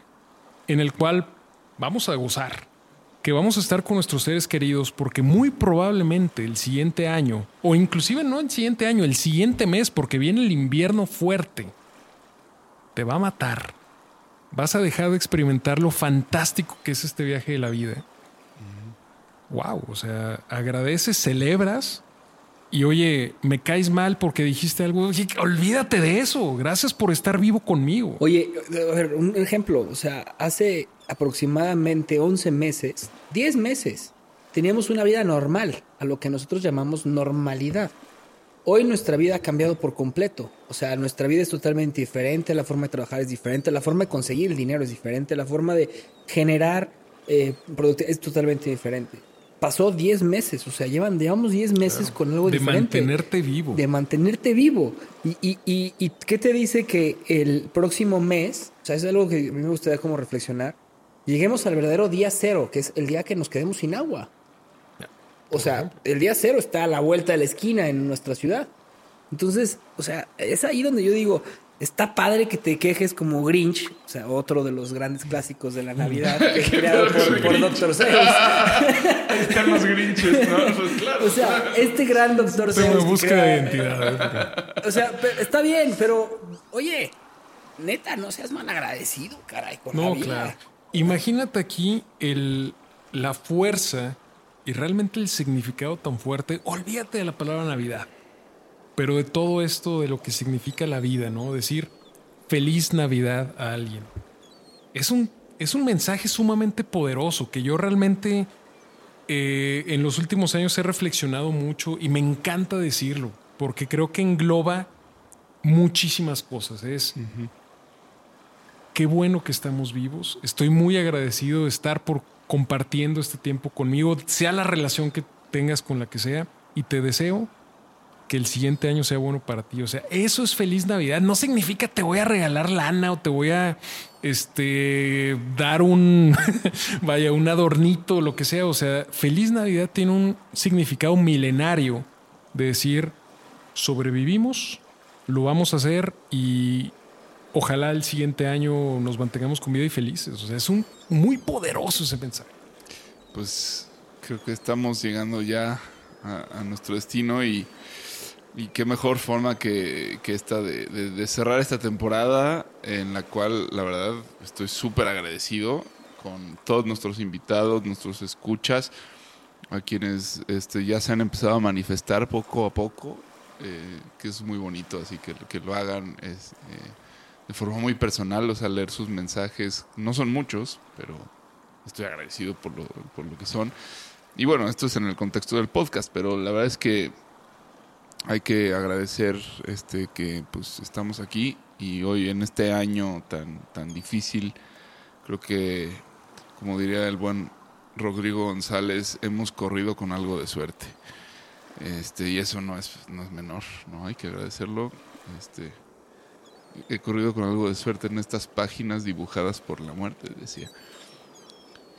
en el cual vamos a gozar, que vamos a estar con nuestros seres queridos, porque muy probablemente el siguiente año, o inclusive no el siguiente año, el siguiente mes, porque viene el invierno fuerte, te va a matar. Vas a dejar de experimentar lo fantástico que es este viaje de la vida. Wow, o sea, agradeces, celebras y oye, me caes mal porque dijiste algo. Olvídate de eso. Gracias por estar vivo conmigo. Oye, a ver, un ejemplo, o sea, hace aproximadamente 11 meses, 10 meses, teníamos una vida normal, a lo que nosotros llamamos normalidad. Hoy nuestra vida ha cambiado por completo. O sea, nuestra vida es totalmente diferente, la forma de trabajar es diferente, la forma de conseguir el dinero es diferente, la forma de generar eh, producti- es totalmente diferente. Pasó 10 meses, o sea, llevan, llevamos 10 meses con algo de diferente. mantenerte vivo. De mantenerte vivo. Y, y, y, y qué te dice que el próximo mes, o sea, es algo que a mí me gustaría como reflexionar, lleguemos al verdadero día cero, que es el día que nos quedemos sin agua. O sea, el día cero está a la vuelta de la esquina en nuestra ciudad. Entonces, o sea, es ahí donde yo digo, está padre que te quejes como Grinch, o sea, otro de los grandes clásicos de la Navidad, *laughs* que creado por, por Dr. *laughs* Seuss. Están los grinches, ¿no? *laughs* Pues claro. O sea, este gran Dr. Tengo Seuss. que busca crea- de identidad. ¿eh? O sea, pero está bien, pero oye, neta, no seas mal agradecido, caray, con la No, vida. claro. Imagínate aquí el, la fuerza y realmente el significado tan fuerte. Olvídate de la palabra Navidad. Pero de todo esto, de lo que significa la vida, ¿no? Decir feliz Navidad a alguien. Es un, es un mensaje sumamente poderoso que yo realmente eh, en los últimos años he reflexionado mucho y me encanta decirlo, porque creo que engloba muchísimas cosas. Es qué bueno que estamos vivos. Estoy muy agradecido de estar por compartiendo este tiempo conmigo, sea la relación que tengas con la que sea, y te deseo que el siguiente año sea bueno para ti. O sea, eso es feliz Navidad. No significa te voy a regalar lana o te voy a este dar un *laughs* vaya un adornito lo que sea. O sea, feliz Navidad tiene un significado milenario de decir sobrevivimos, lo vamos a hacer y ojalá el siguiente año nos mantengamos con vida y felices. O sea, es un muy poderoso ese mensaje. Pues creo que estamos llegando ya a nuestro destino y, y, qué mejor forma que, que esta de, cerrar esta temporada en la cual la verdad estoy súper agradecido con todos nuestros invitados, nuestros escuchas, a quienes este, ya se han empezado a manifestar poco a poco, eh, que es muy bonito, así que que lo hagan es... Eh, de forma muy personal, o sea, leer sus mensajes. No son muchos, pero estoy agradecido por lo, por lo que son. Y bueno, esto es en el contexto del podcast, pero la verdad es que hay que agradecer este que pues estamos aquí y hoy en este año tan tan difícil creo que como diría el buen Rodrigo González hemos corrido con algo de suerte. Este y eso no es no es menor no hay que agradecerlo. Este he corrido con algo de suerte en estas páginas dibujadas por la muerte, decía.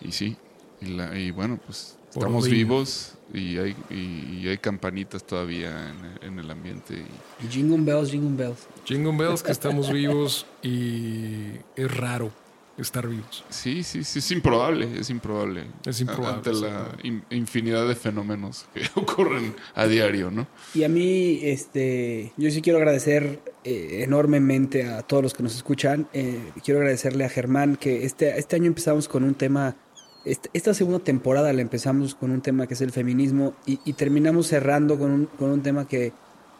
Y sí, y, la, y bueno, pues estamos vivos y hay, y, y, hay campanitas todavía en, en el ambiente. Y... Jingle bells, jingle bells. Jingle bells, que *laughs* estamos vivos y es raro estar vivos. Sí, sí, sí, es improbable, es improbable. Es improbable. Ante la in, infinidad de fenómenos que *laughs* ocurren a diario, ¿no? Y a mí, este, yo sí quiero agradecer eh, enormemente a todos los que nos escuchan. Eh, quiero agradecerle a Germán que este, este año empezamos con un tema, esta segunda temporada la empezamos con un tema que es el feminismo y, terminamos cerrando con un, con un tema que,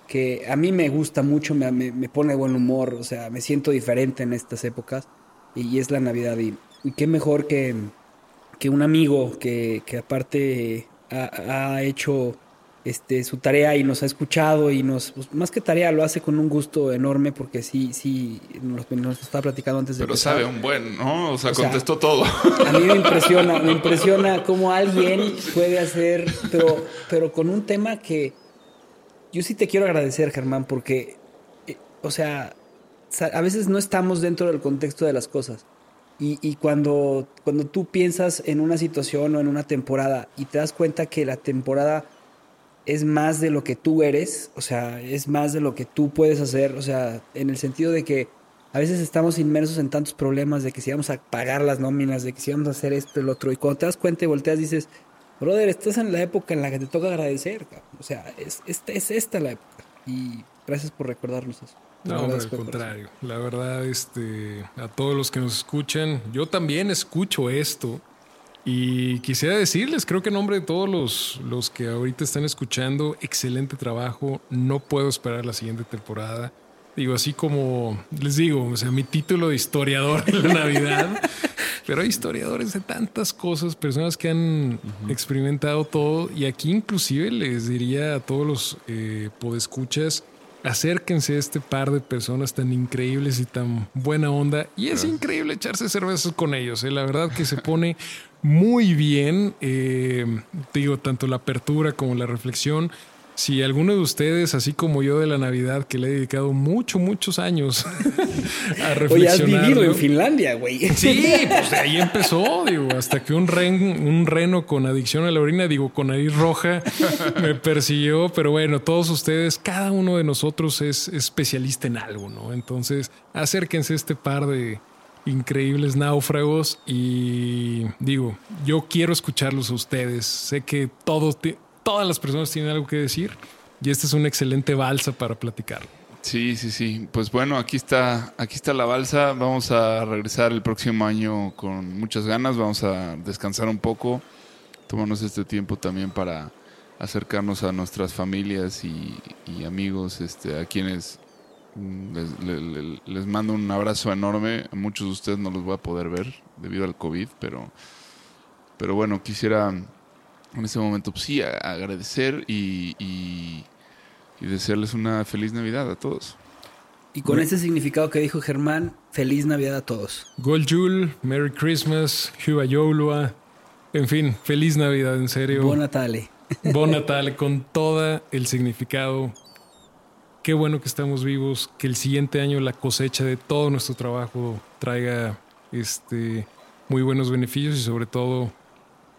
que a mí me gusta mucho, me, me, me pone buen humor, o sea, me siento diferente en estas épocas y es la Navidad. Y, y qué mejor que, que un amigo que, que aparte ha, ha, hecho este, su tarea y nos ha escuchado y nos, pues, más que tarea, lo hace con un gusto enorme porque sí, sí, nos, nos estaba platicando antes de Pero empezar. sabe un buen, ¿no? O sea, o contestó sea, todo. A mí me impresiona, me *laughs* impresiona cómo alguien puede hacer, pero, pero con un tema que yo sí te quiero agradecer, Germán, porque, eh, o sea, a veces no estamos dentro del contexto de las cosas. Y, y, cuando, cuando tú piensas en una situación o en una temporada y te das cuenta que la temporada es más de lo que tú eres, o sea, es más de lo que tú puedes hacer, o sea, en el sentido de que a veces estamos inmersos en tantos problemas de que si vamos a pagar las nóminas, de que si vamos a hacer esto, el otro, y cuando te das cuenta y volteas dices, brother, estás en la época en la que te toca agradecer, o sea, es, es, es esta la época. Y gracias por recordarnos eso. No, hombre, al contrario. La verdad, este, a todos los que nos escuchan, yo también escucho esto. Y quisiera decirles, creo que en nombre de todos los, los que ahorita están escuchando, excelente trabajo. No puedo esperar la siguiente temporada. Digo, así como les digo, o sea, mi título de historiador en la Navidad, *laughs* pero hay historiadores de tantas cosas, personas que han uh -huh. experimentado todo. Y aquí inclusive les diría a todos los eh, podescuchas, acérquense a este par de personas tan increíbles y tan buena onda. Y es increíble echarse cervezas con ellos. ¿eh? La verdad que se pone *laughs* muy bien. Eh, digo, tanto la apertura como la reflexión. Si alguno de ustedes, así como yo de la Navidad, que le he dedicado mucho, muchos años *laughs* a reflexionar. Oye, has vivido en Finlandia, güey. Sí, pues de ahí empezó, digo, hasta que un, ren, un reno con adicción a la orina, digo, con nariz roja, me persiguió. Pero bueno, todos ustedes, cada uno de nosotros es especialista en algo, ¿no? Entonces, acérquense a este par de increíbles náufragos y digo, yo quiero escucharlos a ustedes. Sé que todos todas las personas tienen algo que decir y esta es una excelente balsa para platicar. Sí, sí, sí. Pues bueno, aquí está, aquí está la balsa. Vamos a regresar el próximo año con muchas ganas. Vamos a descansar un poco, tomarnos este tiempo también para acercarnos a nuestras familias y, y amigos, este, a quienes les, le- le- les mando un abrazo enorme. A muchos de ustedes no los voy a poder ver debido al COVID, pero, pero bueno, quisiera en este momento pues, sí a- agradecer y, y, y desearles una feliz Navidad a todos. Y con ese significado que dijo Germán, feliz Navidad a todos. Gol Jul, Merry Christmas, Huba Yolua. En fin, feliz Navidad, en serio. Buon Natale. Bon Natal, con todo el significado. Qué bueno que estamos vivos, que el siguiente año la cosecha de todo nuestro trabajo traiga este, muy buenos beneficios y sobre todo,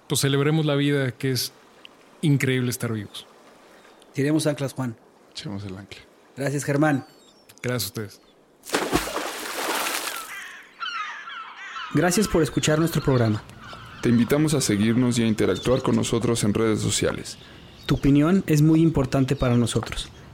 pues celebremos la vida, que es increíble estar vivos. Tiremos anclas, Juan. Echemos el ancla. Gracias, Germán. Gracias a ustedes. Gracias por escuchar nuestro programa. Te invitamos a seguirnos y a interactuar con nosotros en redes sociales. Tu opinión es muy importante para nosotros.